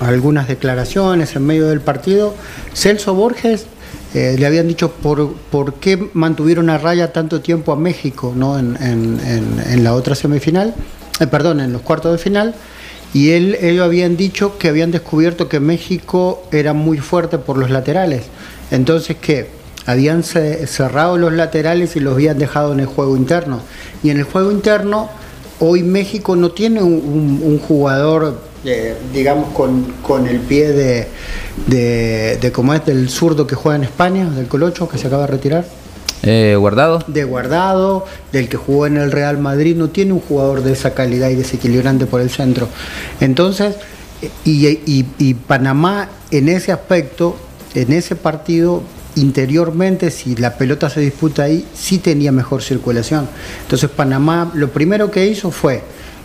algunas declaraciones en medio del partido. Celso Borges eh, le habían dicho por, por qué mantuvieron a raya tanto tiempo a México ¿no? en, la otra semifinal, eh, perdón, en los cuartos de final, y él, ellos habían dicho que habían descubierto que México era muy fuerte por los laterales, entonces que habían cerrado los laterales y los habían dejado en el juego interno, y en el juego interno hoy México no tiene un, jugador eh, digamos con, el pie de, de, como es del zurdo que juega en España, del Colocho, que se acaba de retirar. Eh, guardado. De guardado, del que jugó en el Real Madrid, no tiene un jugador de esa calidad y desequilibrante por el centro. Entonces, y, y Panamá en ese aspecto, en ese partido, interiormente, si la pelota se disputa ahí, sí tenía mejor circulación. Entonces Panamá lo primero que hizo fue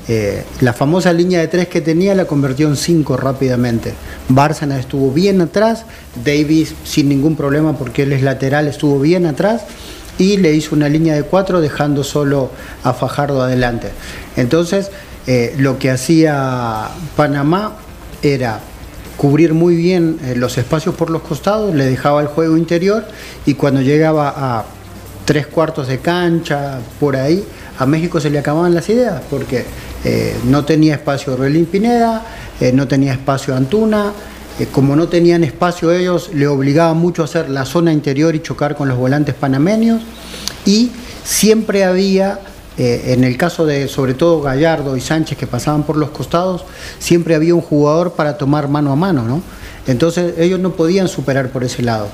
eh, la famosa línea de tres que tenía la convirtió en cinco rápidamente. Bárcena estuvo bien atrás, Davis sin ningún problema porque él es lateral, estuvo bien atrás y le hizo una línea de cuatro dejando solo a Fajardo adelante. Entonces, eh, lo que hacía Panamá era cubrir muy bien eh, los espacios por los costados, le dejaba el juego interior y cuando llegaba a tres cuartos de cancha, por ahí, a México se le acababan las ideas, porque eh, no tenía espacio Orbelín Pineda, eh, no tenía espacio Antuna, como no tenían espacio ellos, le obligaba mucho a hacer la zona interior y chocar con los volantes panameños, y siempre había eh, en el caso de, sobre todo, Gallardo y Sánchez que pasaban por los costados, siempre había un jugador para tomar mano a mano, ¿no? Entonces ellos no podían superar por ese lado.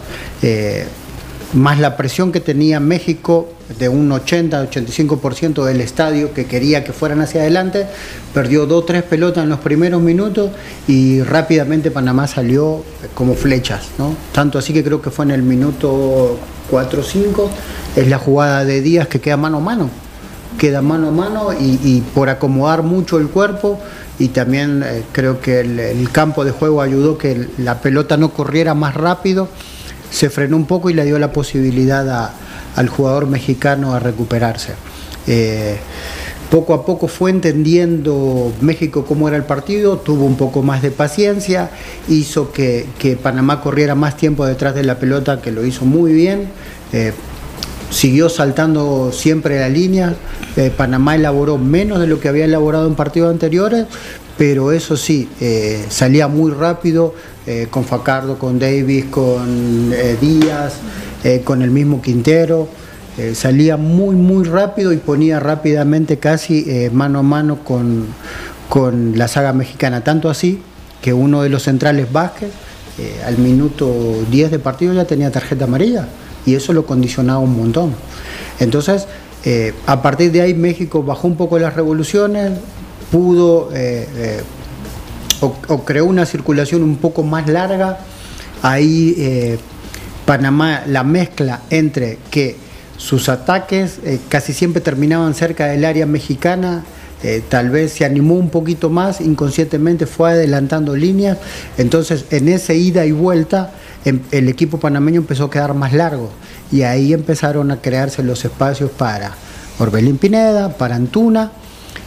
Más la presión que tenía México de un 80-85% del estadio que quería que fueran hacia adelante, perdió dos tres pelotas en los primeros minutos y rápidamente Panamá salió como flechas, ¿no? Tanto así que creo que fue en el minuto 4-5, es la jugada de Díaz que queda mano a mano queda mano a mano y, por acomodar mucho el cuerpo y también eh, creo que el, campo de juego ayudó que la pelota no corriera más rápido, se frenó un poco y le dio la posibilidad al jugador mexicano a recuperarse. Eh, poco a poco fue entendiendo México cómo era el partido, tuvo un poco más de paciencia, hizo que, Panamá corriera más tiempo detrás de la pelota, que lo hizo muy bien. Eh, siguió saltando siempre la línea. Eh, Panamá elaboró menos de lo que había elaborado en partidos anteriores, pero eso sí, eh, salía muy rápido eh, con Facardo, con Davis, con Díaz, con el mismo Quintero. salía muy, muy rápido y ponía rápidamente casi mano a mano con, con la saga mexicana. Tanto así que uno de los centrales Vázquez, al minuto 10 de partido ya tenía tarjeta amarilla y eso lo condicionaba un montón. Entonces, eh, a partir de ahí México bajó un poco las revoluciones, pudo eh, eh, o, creó una circulación un poco más larga. Ahí Panamá la mezcla entre que sus ataques casi siempre terminaban cerca del área mexicana, tal vez se animó un poquito más, inconscientemente fue adelantando líneas, entonces en esa ida y vuelta Em, el equipo panameño empezó a quedar más largo y ahí empezaron a crearse los espacios para Orbelín Pineda, para Antuna.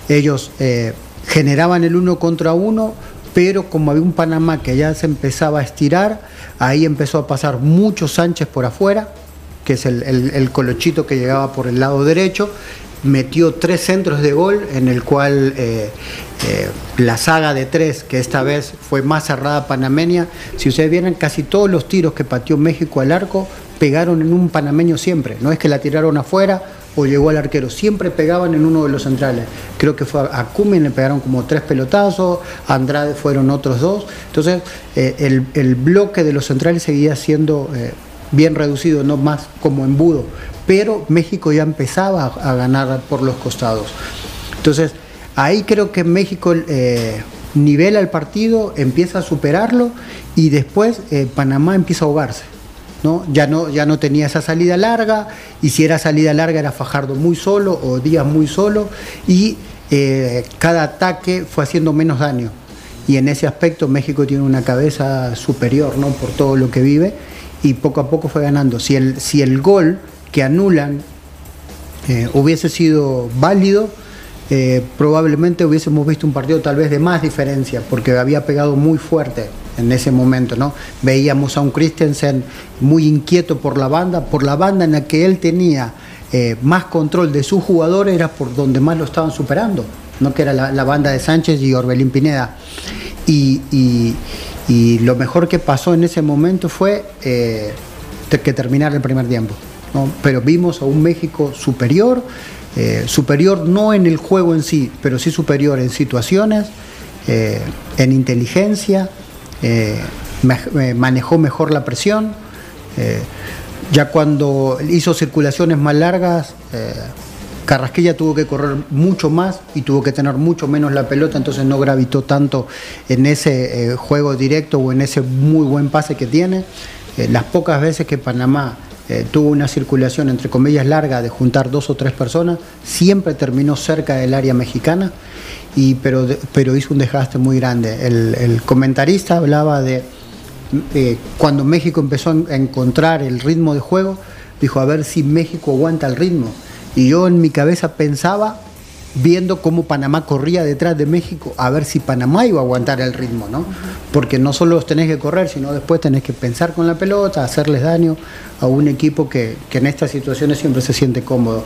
Ellos eh, generaban el uno contra uno, pero como había un Panamá que ya se empezaba a estirar, ahí empezó a pasar mucho Sánchez por afuera, que es el, colochito que llegaba por el lado derecho, metió tres centros de gol en el cual eh, eh, la saga de tres, que esta vez fue más cerrada panameña, si ustedes vieron casi todos los tiros que pateó México al arco pegaron en un panameño siempre, no es que la tiraron afuera o llegó al arquero, siempre pegaban en uno de los centrales. Creo que fue a Cumin le pegaron como tres pelotazos, a Andrade fueron otros dos. Entonces, eh, el, bloque de los centrales seguía siendo bien reducido, no más como embudo pero México ya empezaba a, ganar por los costados. Entonces, ahí creo que México eh, nivela el partido, empieza a superarlo y después eh, Panamá empieza a ahogarse. Ya, no, ya no tenía esa salida larga, y si era salida larga era Fajardo muy solo o Díaz muy solo, y eh, cada ataque fue haciendo menos daño. Y en ese aspecto México tiene una cabeza superior ¿no? por todo lo que vive y poco a poco fue ganando. Si el, si el gol que anulan eh, hubiese sido válido, eh, probablemente hubiésemos visto un partido tal vez de más diferencia, porque había pegado muy fuerte en ese momento, ¿no? Veíamos a un Christensen muy inquieto por la banda, por la banda en la que él tenía eh, más control de sus jugadores, era por donde más lo estaban superando, ¿no? Que era la, banda de Sánchez y Orbelín Pineda. Y, lo mejor que pasó en ese momento fue que terminar el primer tiempo pero vimos a un México superior, eh, superior no en el juego en sí, pero sí superior en situaciones. eh, en inteligencia, eh, manejó mejor la presión. ya cuando hizo circulaciones más largas, Carrasquilla tuvo que correr mucho más y tuvo que tener mucho menos la pelota, entonces no gravitó tanto en ese juego directo o en ese muy buen pase que tiene. las pocas veces que Panamá eh, tuvo una circulación entre comillas larga de juntar dos o tres personas, siempre terminó cerca del área mexicana, y, pero, pero hizo un desgaste muy grande. El, comentarista hablaba de cuando México empezó a encontrar el ritmo de juego, dijo a ver si México aguanta el ritmo. Y yo en mi cabeza pensaba viendo cómo Panamá corría detrás de México a ver si Panamá iba a aguantar el ritmo, ¿no? Porque no solo tenés que correr, sino después tenés que pensar con la pelota, hacerles daño a un equipo que, en estas situaciones siempre se siente cómodo.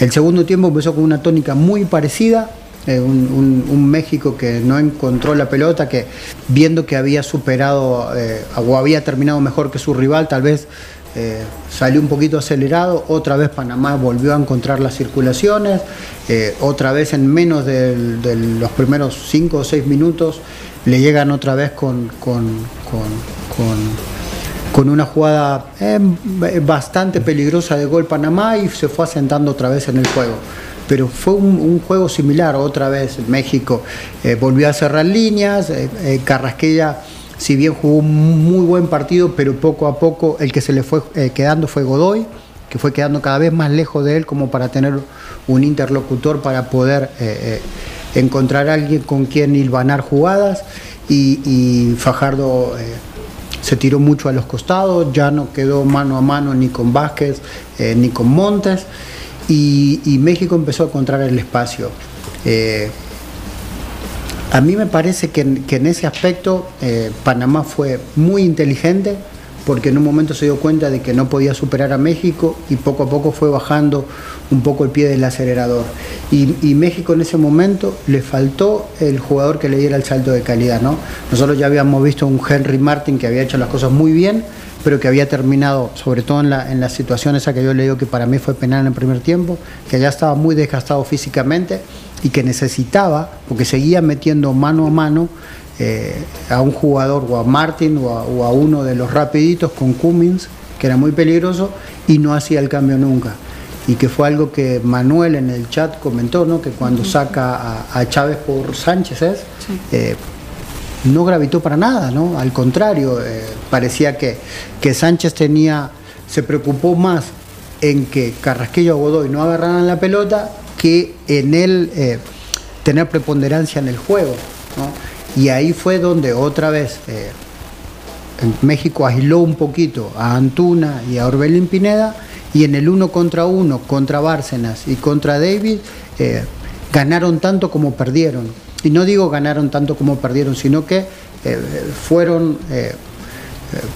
El segundo tiempo empezó con una tónica muy parecida, eh, un, México que no encontró la pelota, que viendo que había superado eh, o había terminado mejor que su rival, tal vez eh, salió un poquito acelerado, otra vez Panamá volvió a encontrar las circulaciones, eh, otra vez en menos de, los primeros 5 o 6 minutos le llegan otra vez con, con, una jugada eh, bastante peligrosa de gol Panamá y se fue asentando otra vez en el juego. Pero fue un, juego similar, otra vez México volvió a cerrar líneas, Carrasquilla si bien jugó un muy buen partido, pero poco a poco el que se le fue eh, quedando fue Godoy, que fue quedando cada vez más lejos de él como para tener un interlocutor para poder eh, eh, encontrar a alguien con quien hilvanar jugadas y, Fajardo se tiró mucho a los costados, ya no quedó mano a mano ni con Vázquez ni con Montes y, México empezó a encontrar el espacio. A mí me parece que, en ese aspecto eh, Panamá fue muy inteligente porque en un momento se dio cuenta de que no podía superar a México y poco a poco fue bajando un poco el pie del acelerador. Y, México en ese momento le faltó el jugador que le diera el salto de calidad. ¿no? Nosotros ya habíamos visto un Henry Martin que había hecho las cosas muy bien, pero que había terminado, sobre todo en la, en la situación esa que yo le digo que para mí fue penal en el primer tiempo, que ya estaba muy desgastado físicamente y que necesitaba, porque seguía metiendo mano a mano eh, a un jugador o a Martin o a, uno de los rapiditos con Cummins, que era muy peligroso, y no hacía el cambio nunca. Y que fue algo que Manuel en el chat comentó, ¿no? que cuando saca a, Chávez por Sánchez es, eh, no gravitó para nada, ¿no? al contrario, eh, parecía que, que Sánchez tenía, se preocupó más en que Carrasquillo o Godoy no agarraran la pelota que en él eh, tener preponderancia en el juego. Y ahí fue donde otra vez eh, México agiló un poquito a Antuna y a Orbelín Pineda y en el uno contra uno contra Bárcenas y contra David ganaron tanto como perdieron. Y no digo ganaron tanto como perdieron, sino que fueron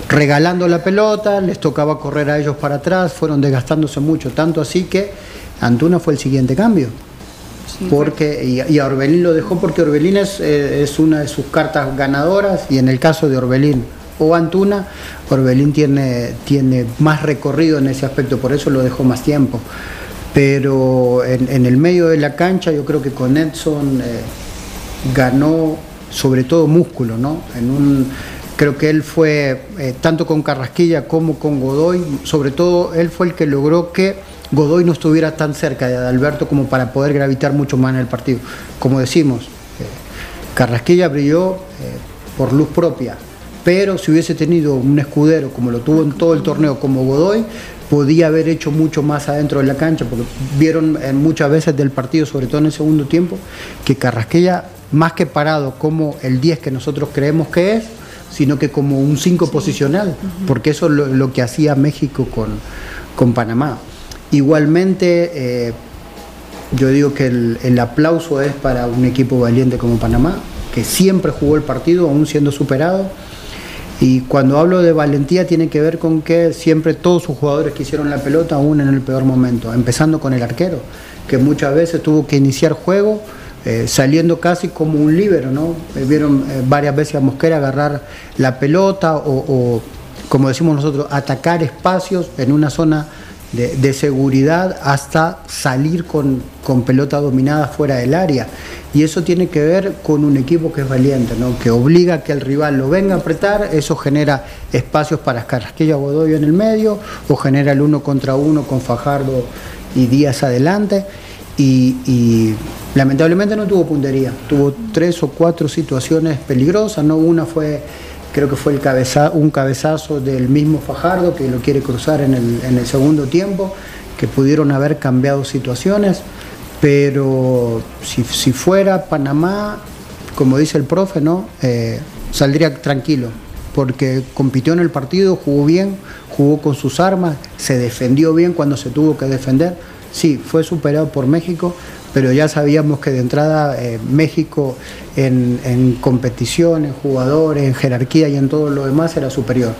regalando la pelota, les tocaba correr a ellos para atrás, fueron desgastándose mucho, tanto así que Antuna fue el siguiente cambio. porque, y, a Orbelín lo dejó porque Orbelín eh, es, una de sus cartas ganadoras y en el caso de Orbelín o Antuna, Orbelín tiene, tiene más recorrido en ese aspecto, por eso lo dejó más tiempo. Pero en, el medio de la cancha yo creo que con Edson eh, ganó sobre todo músculo, ¿no? En un, creo que él fue, eh, tanto con Carrasquilla como con Godoy, sobre todo él fue el que logró que Godoy no estuviera tan cerca de Adalberto como para poder gravitar mucho más en el partido. Como decimos, eh, Carrasquilla brilló eh, por luz propia, pero si hubiese tenido un escudero como lo tuvo en todo el torneo como Godoy, podía haber hecho mucho más adentro de la cancha, porque vieron eh, muchas veces del partido, sobre todo en el segundo tiempo, que Carrasquilla, más que parado como el 10 que nosotros creemos que es, sino que como un 5 posicional, porque eso es lo, que hacía México con, con Panamá. Igualmente, eh, yo digo que el, aplauso es para un equipo valiente como Panamá, que siempre jugó el partido, aún siendo superado. Y cuando hablo de valentía tiene que ver con que siempre todos sus jugadores quisieron la pelota, aún en el peor momento, empezando con el arquero, que muchas veces tuvo que iniciar juego eh, saliendo casi como un líbero, ¿no? Eh, vieron varias veces a Mosquera agarrar la pelota o, como decimos nosotros, atacar espacios en una zona de, seguridad hasta salir con, con, pelota dominada fuera del área. Y eso tiene que ver con un equipo que es valiente, ¿no? que obliga a que el rival lo venga a apretar, eso genera espacios para Carrasquilla Godoy en el medio, o genera el uno contra uno con Fajardo y Díaz adelante. Y, lamentablemente no tuvo puntería, tuvo tres o cuatro situaciones peligrosas, ¿no? una fue creo que fue el un cabezazo del mismo Fajardo que lo quiere cruzar en el, segundo tiempo, que pudieron haber cambiado situaciones, pero si, fuera Panamá, como dice el profe, ¿no? Eh, saldría tranquilo, porque compitió en el partido, jugó bien, jugó con sus armas, se defendió bien cuando se tuvo que defender. Sí, fue superado por México, pero ya sabíamos que de entrada eh, México en, competición, en jugadores, en jerarquía y en todo lo demás era superior.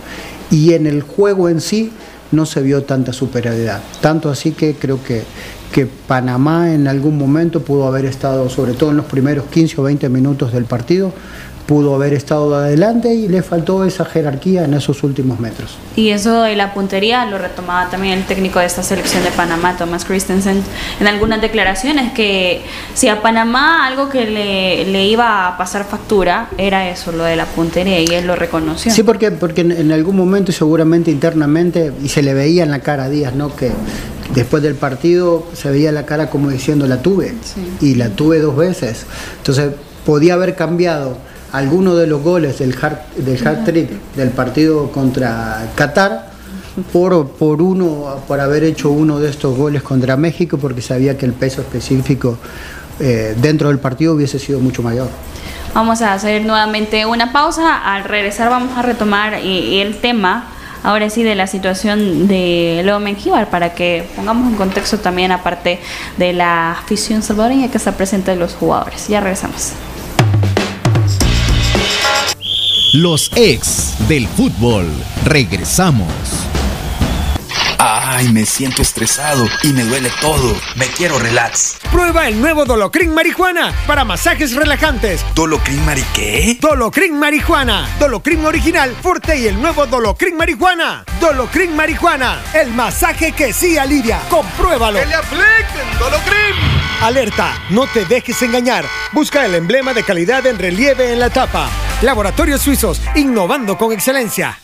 Y en el juego en sí no se vio tanta superioridad. Tanto así que creo que, que Panamá en algún momento pudo haber estado, sobre todo en los primeros 15 o 20 minutos del partido, pudo haber estado adelante y le faltó esa jerarquía en esos últimos metros. Y eso de la puntería lo retomaba también el técnico de esta selección de Panamá, Thomas Christensen, en algunas declaraciones, que si a Panamá algo que le, iba a pasar factura era eso, lo de la puntería, y él lo reconoció. Sí, porque, porque en, algún momento seguramente internamente, y se le veía en la cara a Díaz, ¿no? que después del partido se veía la cara como diciendo la tuve, y la tuve dos veces. Entonces podía haber cambiado alguno de los goles del hard, del trick del partido contra Qatar por, por uno por haber hecho uno de estos goles contra México porque sabía que el peso específico eh, dentro del partido hubiese sido mucho mayor. Vamos a hacer nuevamente una pausa. Al regresar vamos a retomar eh, el tema ahora sí de la situación de Leo Mengíbar para que pongamos en contexto también aparte de la afición salvadoreña que está presente en los jugadores. Ya regresamos. Los ex del fútbol. Regresamos. Ay, me siento estresado y me duele todo. Me quiero relax. Prueba el nuevo Dolocrin Marihuana para masajes relajantes. ¿Dolocrin Mari qué? Dolocrin Marihuana. Dolocrin original, fuerte y el nuevo Dolocrin Marihuana. Dolocrin Marihuana. El masaje que sí alivia. Compruébalo. ¡Que le apliquen Dolocrin! Alerta, no te dejes engañar. Busca el emblema de calidad en relieve en la tapa. Laboratorios Suizos, innovando con excelencia.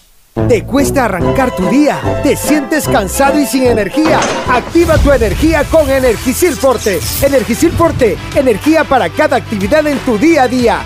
¿Te cuesta arrancar tu día? ¿Te sientes cansado y sin energía? Activa tu energía con Energisil Forte. Energisil Forte, energía para cada actividad en tu día a día.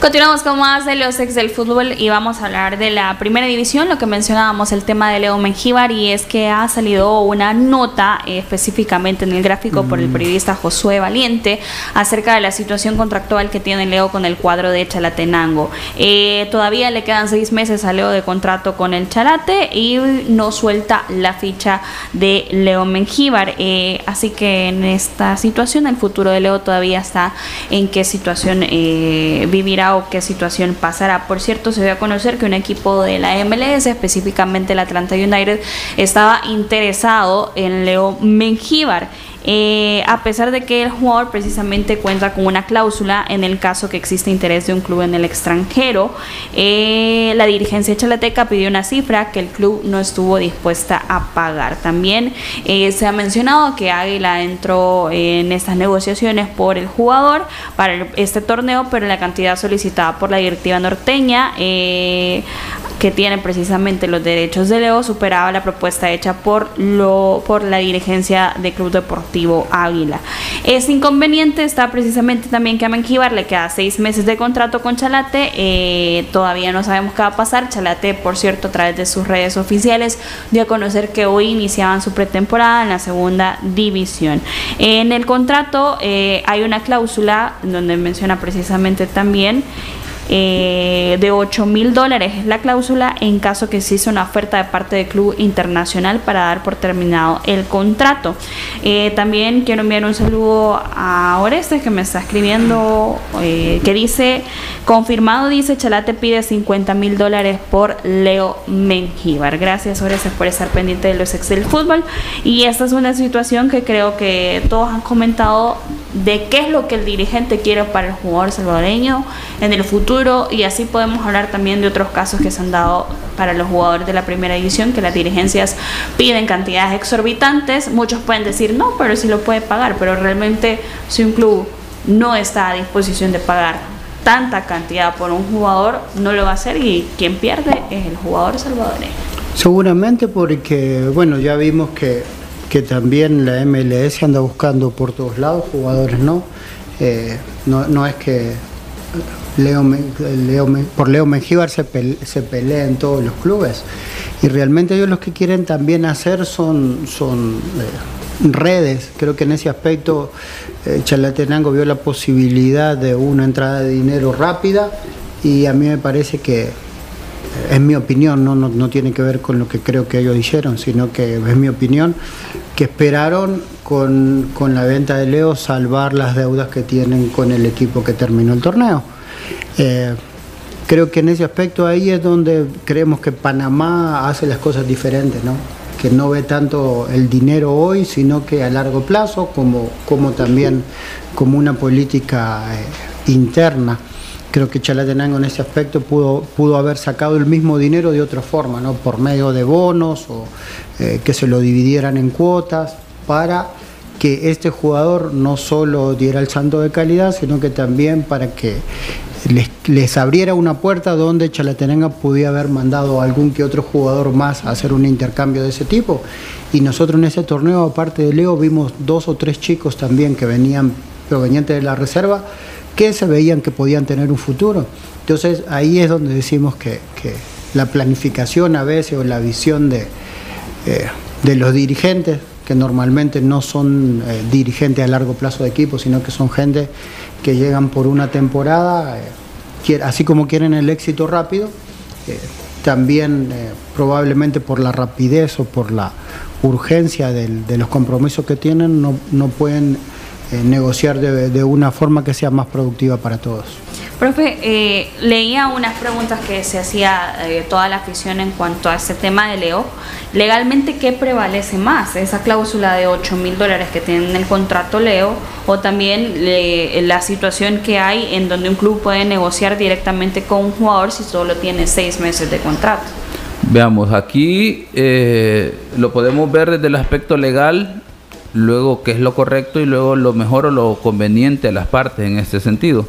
Continuamos con más de los ex del fútbol y vamos a hablar de la primera división, lo que mencionábamos, el tema de Leo Mengíbar, y es que ha salido una nota eh, específicamente en el gráfico por el mm. periodista Josué Valiente acerca de la situación contractual que tiene Leo con el cuadro de Chalatenango. Eh, todavía le quedan seis meses a Leo de contrato con el Chalate y no suelta la ficha de Leo Mengíbar. Eh, así que en esta situación el futuro de Leo todavía está en qué situación vivirá o qué situación pasará. Por cierto, se dio a conocer que un equipo de la MLS, específicamente el Atlanta United, estaba interesado en Leo Mengíbar. Eh, a pesar de que el jugador precisamente cuenta con una cláusula en el caso que existe interés de un club en el extranjero, eh, la dirigencia chalateca pidió una cifra que el club no estuvo dispuesta a pagar. También eh, se ha mencionado que Águila entró en estas negociaciones por el jugador para este torneo, pero la cantidad solicitada por la directiva norteña que tiene precisamente los derechos de Leo superaba la propuesta hecha por lo por la dirigencia de Club Deportivo Águila. Este inconveniente está precisamente también que a Menjivar le queda seis meses de contrato con Chalate. Eh, todavía no sabemos qué va a pasar. Chalate, por cierto, a través de sus redes oficiales dio a conocer que hoy iniciaban su pretemporada en la segunda división. En el contrato eh, hay una cláusula donde menciona precisamente también eh, de 8 mil dólares es la cláusula en caso que se hizo una oferta de parte del club internacional para dar por terminado el contrato. Eh, también quiero enviar un saludo a Orestes que me está escribiendo, eh, que dice, confirmado, dice, Chalate pide 50 mil dólares por Leo Mengíbar. Gracias Orestes por estar pendiente de los ex del fútbol. Y esta es una situación que creo que todos han comentado de qué es lo que el dirigente quiere para el jugador salvadoreño en el futuro y así podemos hablar también de otros casos que se han dado para los jugadores de la primera división que las dirigencias piden cantidades exorbitantes. Muchos pueden decir no pero sí lo puede pagar pero realmente si un club no está a disposición de pagar tanta cantidad por un jugador no lo va a hacer y quien pierde es el jugador salvadoreño. Seguramente porque bueno ya vimos que que también la MLS anda buscando por todos lados, jugadores no. Eh, no, no, es que Leo, Leo, por Leo Mengíbar se, se, pelea en todos los clubes. Y realmente ellos lo que quieren también hacer son, son eh, redes. Creo que en ese aspecto eh, Chalatenango vio la posibilidad de una entrada de dinero rápida y a mí me parece que es mi opinión, no, no, tiene que ver con lo que creo que ellos dijeron, sino que es mi opinión, que esperaron con, la venta de Leo salvar las deudas que tienen con el equipo que terminó el torneo. Eh, creo que en ese aspecto ahí es donde creemos que Panamá hace las cosas diferentes, ¿no? que no ve tanto el dinero hoy, sino que a largo plazo, como, como también como una política eh, interna creo que Chalatenango en ese aspecto pudo, pudo haber sacado el mismo dinero de otra forma, ¿no? por medio de bonos o eh, que se lo dividieran en cuotas para que este jugador no solo diera el santo de calidad, sino que también para que les, abriera una puerta donde Chalatenango pudiera haber mandado a algún que otro jugador más a hacer un intercambio de ese tipo. Y nosotros en ese torneo, aparte de Leo, vimos dos o tres chicos también que venían provenientes de la reserva, que se veían que podían tener un futuro. Entonces ahí es donde decimos que, la planificación a veces o la visión de, eh, de los dirigentes, que normalmente no son eh, dirigentes a largo plazo de equipo, sino que son gente que llegan por una temporada, eh, así como quieren el éxito rápido, también probablemente por la rapidez o por la urgencia de los compromisos que tienen, no, no pueden eh, negociar de, una forma que sea más productiva para todos. Profe, eh, leía unas preguntas que se hacía eh, toda la afición en cuanto a este tema de Leo. Legalmente, ¿qué prevalece más? ¿Esa cláusula de 8 mil dólares que tiene en el contrato Leo o también la situación que hay en donde un club puede negociar directamente con un jugador si solo tiene seis meses de contrato? Veamos, aquí lo podemos ver desde el aspecto legal luego qué es lo correcto y luego lo mejor o lo conveniente a las partes en este sentido.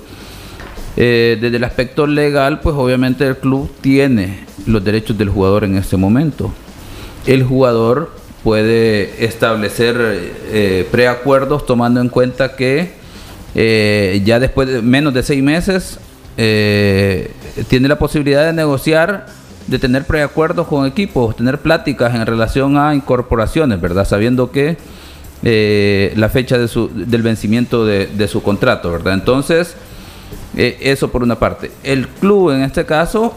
Eh, desde el aspecto legal, pues obviamente el club tiene los derechos del jugador en este momento. El jugador puede establecer eh, preacuerdos tomando en cuenta que eh, ya después de menos de seis meses tiene la posibilidad de negociar, de tener preacuerdos con equipos, tener pláticas en relación a incorporaciones, ¿verdad? Sabiendo que eh, la fecha de su, del vencimiento de, su contrato, ¿verdad? Entonces, eh, eso por una parte. El club en este caso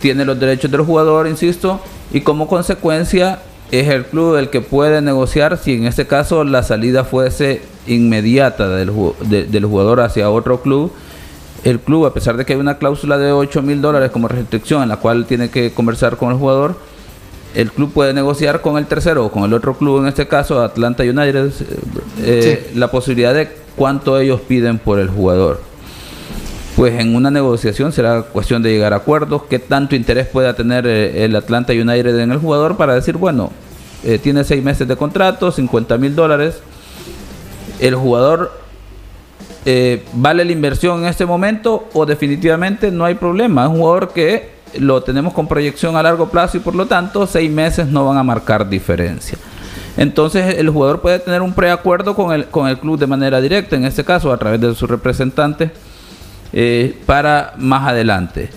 tiene los derechos del jugador, insisto, y como consecuencia es el club el que puede negociar si en este caso la salida fuese inmediata del, del jugador hacia otro club. El club, a pesar de que hay una cláusula de 8 mil dólares como restricción en la cual tiene que conversar con el jugador, el club puede negociar con el tercero o con el otro club, en este caso Atlanta United, eh, eh, la posibilidad de cuánto ellos piden por el jugador. Pues en una negociación será cuestión de llegar a acuerdos, qué tanto interés pueda tener eh, el Atlanta United en el jugador para decir, bueno, tiene seis meses de contrato, 50 mil dólares, el jugador vale la inversión en este momento o definitivamente no hay problema, es un jugador que lo tenemos con proyección a largo plazo y por lo tanto seis meses no van a marcar diferencia. Entonces el jugador puede tener un preacuerdo con el, con el club de manera directa, en este caso a través de su representante, eh, para más adelante.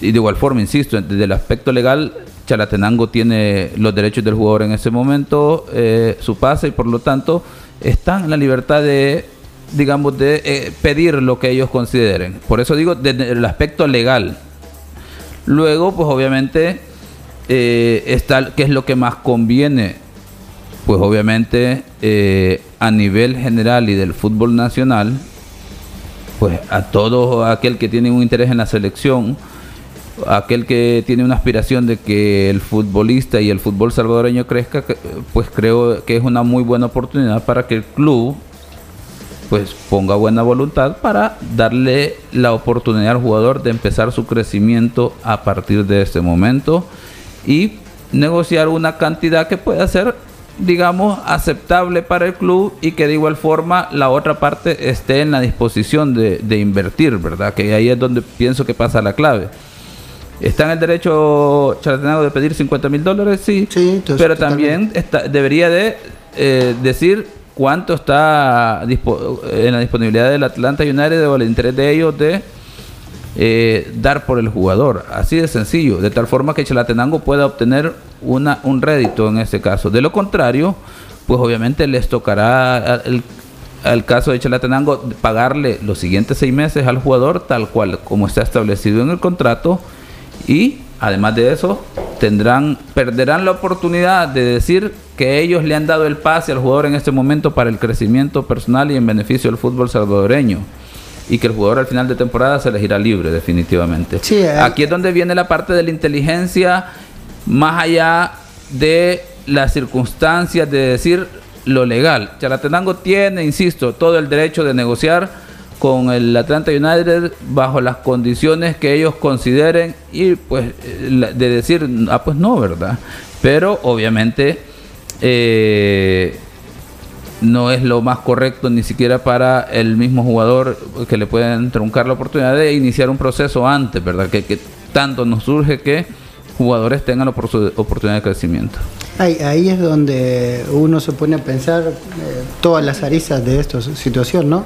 Y de igual forma, insisto, desde el aspecto legal, Chalatenango tiene los derechos del jugador en ese momento, eh, su pase, y por lo tanto está en la libertad de digamos, de eh, pedir lo que ellos consideren. Por eso digo, desde el aspecto legal. Luego, pues obviamente, eh, está qué es lo que más conviene. Pues obviamente, eh, a nivel general y del fútbol nacional, pues a todo aquel que tiene un interés en la selección, aquel que tiene una aspiración de que el futbolista y el fútbol salvadoreño crezca, pues creo que es una muy buena oportunidad para que el club pues ponga buena voluntad para darle la oportunidad al jugador de empezar su crecimiento a partir de este momento y negociar una cantidad que pueda ser digamos aceptable para el club y que de igual forma la otra parte esté en la disposición de, invertir, ¿verdad? Que ahí es donde pienso que pasa la clave. ¿Está en el derecho Chalatenango de pedir 50 mil dólares? Sí, pero también está, debería de eh, decir cuánto está en la disponibilidad del Atlanta United o el interés de ellos de eh, dar por el jugador. Así de sencillo, de tal forma que Chalatenango pueda obtener una, un rédito en este caso. De lo contrario, pues obviamente les tocará el, al caso de Chalatenango pagarle los siguientes seis meses al jugador tal cual como está establecido en el contrato y además de eso tendrán perderán la oportunidad de decir que ellos le han dado el pase al jugador en este momento para el crecimiento personal y en beneficio del fútbol salvadoreño y que el jugador al final de temporada se elegirá libre definitivamente. Aquí es donde viene la parte de la inteligencia más allá de las circunstancias de decir lo legal. Chalatenango tiene, insisto, todo el derecho de negociar con el Atlanta United bajo las condiciones que ellos consideren y pues de decir, ah pues no, ¿verdad? Pero obviamente eh, no es lo más correcto ni siquiera para el mismo jugador que le pueden truncar la oportunidad de iniciar un proceso antes, ¿verdad? Que tanto nos surge que jugadores tengan oportunidad de crecimiento. Ahí, es donde uno se pone a pensar eh, todas las aristas de esta situación, ¿no?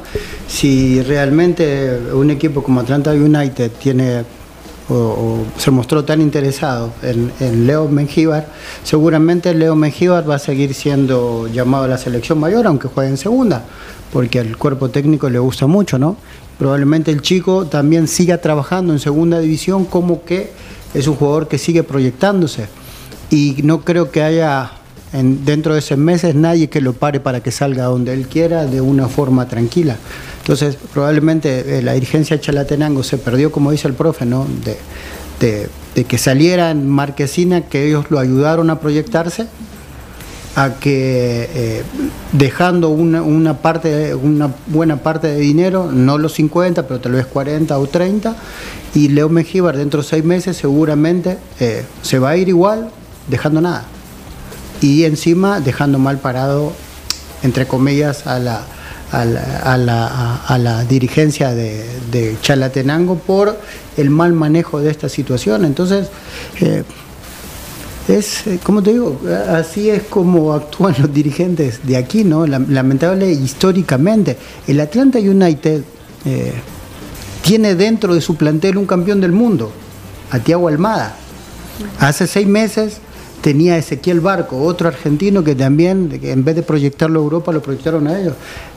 Si realmente un equipo como Atlanta United tiene o, se mostró tan interesado en, Leo Mengíbar, seguramente Leo Mengíbar va a seguir siendo llamado a la selección mayor, aunque juegue en segunda, porque al cuerpo técnico le gusta mucho, ¿no? Probablemente el chico también siga trabajando en segunda división como que es un jugador que sigue proyectándose y no creo que haya en, dentro de esos meses nadie que lo pare para que salga donde él quiera de una forma tranquila. Entonces, probablemente eh, la dirigencia de Chalatenango se perdió, como dice el profe, ¿no? de, que saliera en Marquesina, que ellos lo ayudaron a proyectarse, a que eh, dejando una, una, parte, una buena parte de dinero, no los 50, pero tal vez 40 o 30, y Leo Mengíbar dentro de seis meses seguramente eh, se va a ir igual, dejando nada. Y encima dejando mal parado, entre comillas, a la, a la, a la, dirigencia de, de, Chalatenango por el mal manejo de esta situación. Entonces, eh, es, eh, como te digo, así es como [LAUGHS] actúan los dirigentes de aquí, ¿no? Lamentable históricamente. El Atlanta United eh, tiene dentro de su plantel un campeón del mundo, a Tiago Almada. Hace seis meses tenía Ezequiel Barco, otro argentino que también, en vez de proyectarlo a Europa, lo proyectaron a ellos.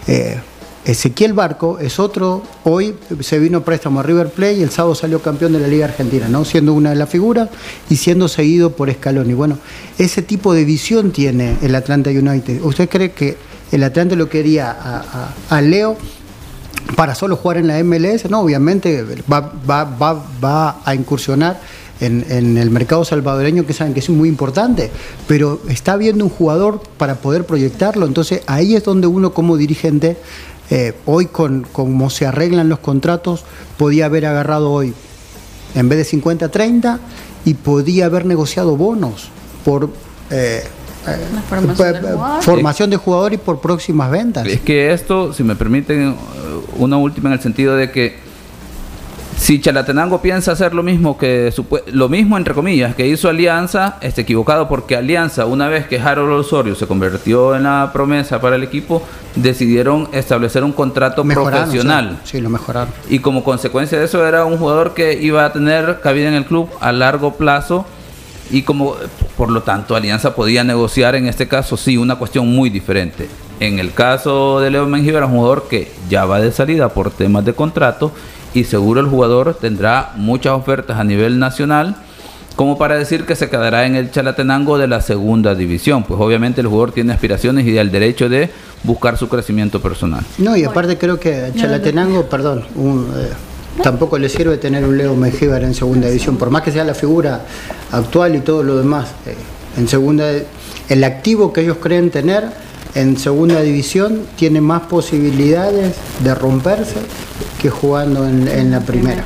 Eh, Ezequiel Barco es otro, hoy se vino préstamo a River Plate y el sábado salió campeón de la Liga Argentina, ¿no? siendo una de las figuras y siendo seguido por Scaloni. Bueno, ese tipo de visión tiene el Atlanta United. ¿Usted cree que el Atlanta lo quería a, Leo para solo jugar en la MLS? No, obviamente va, va a incursionar en, el mercado salvadoreño que saben que es muy importante, pero está viendo un jugador para poder proyectarlo, entonces ahí es donde uno como dirigente, eh, hoy con cómo se arreglan los contratos, podía haber agarrado hoy en vez de 50-30 y podía haber negociado bonos por... Eh, formación, de jugador y por próximas ventas. Es que esto, si me permiten, una última en el sentido de que si Chalatenango piensa hacer lo mismo que lo mismo entre comillas que hizo Alianza, está equivocado porque Alianza, una vez que Harold Osorio se convirtió en la promesa para el equipo, decidieron establecer un contrato profesional. Sí, lo mejoraron. Y como consecuencia de eso era un jugador que iba a tener cabida en el club a largo plazo y como por lo tanto Alianza podía negociar en este caso sí una cuestión muy diferente. En el caso de Leo Mengíbar, un jugador que ya va de salida por temas de contrato y seguro el jugador tendrá muchas ofertas a nivel nacional como para decir que se quedará en el Chalatenango de la segunda división. Pues obviamente el jugador tiene aspiraciones y el derecho de buscar su crecimiento personal. No, y aparte creo que Chalatenango, perdón, eh, tampoco le sirve tener un Leo Mengíbar en segunda división, por más que sea la figura actual y todo lo demás. Eh, en segunda, el activo que ellos creen tener en segunda división tiene más posibilidades de romperse que jugando en, la primera.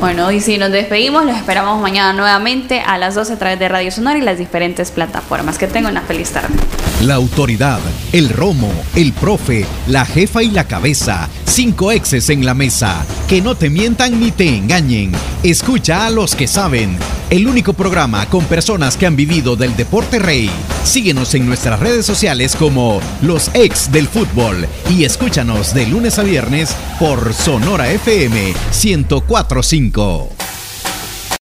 Bueno, y si nos despedimos, los esperamos mañana nuevamente a las 12 a través de Radio Sonora y las diferentes plataformas. Que tengan una feliz tarde. La autoridad, el romo, el profe, la jefa y la cabeza. Cinco exes en la mesa. Que no te mientan ni te engañen. Escucha a los que saben. El único programa con personas que han vivido del deporte rey. Síguenos en nuestras redes sociales como Los Ex del Fútbol y escúchanos de lunes a viernes por Sonora FM 1045.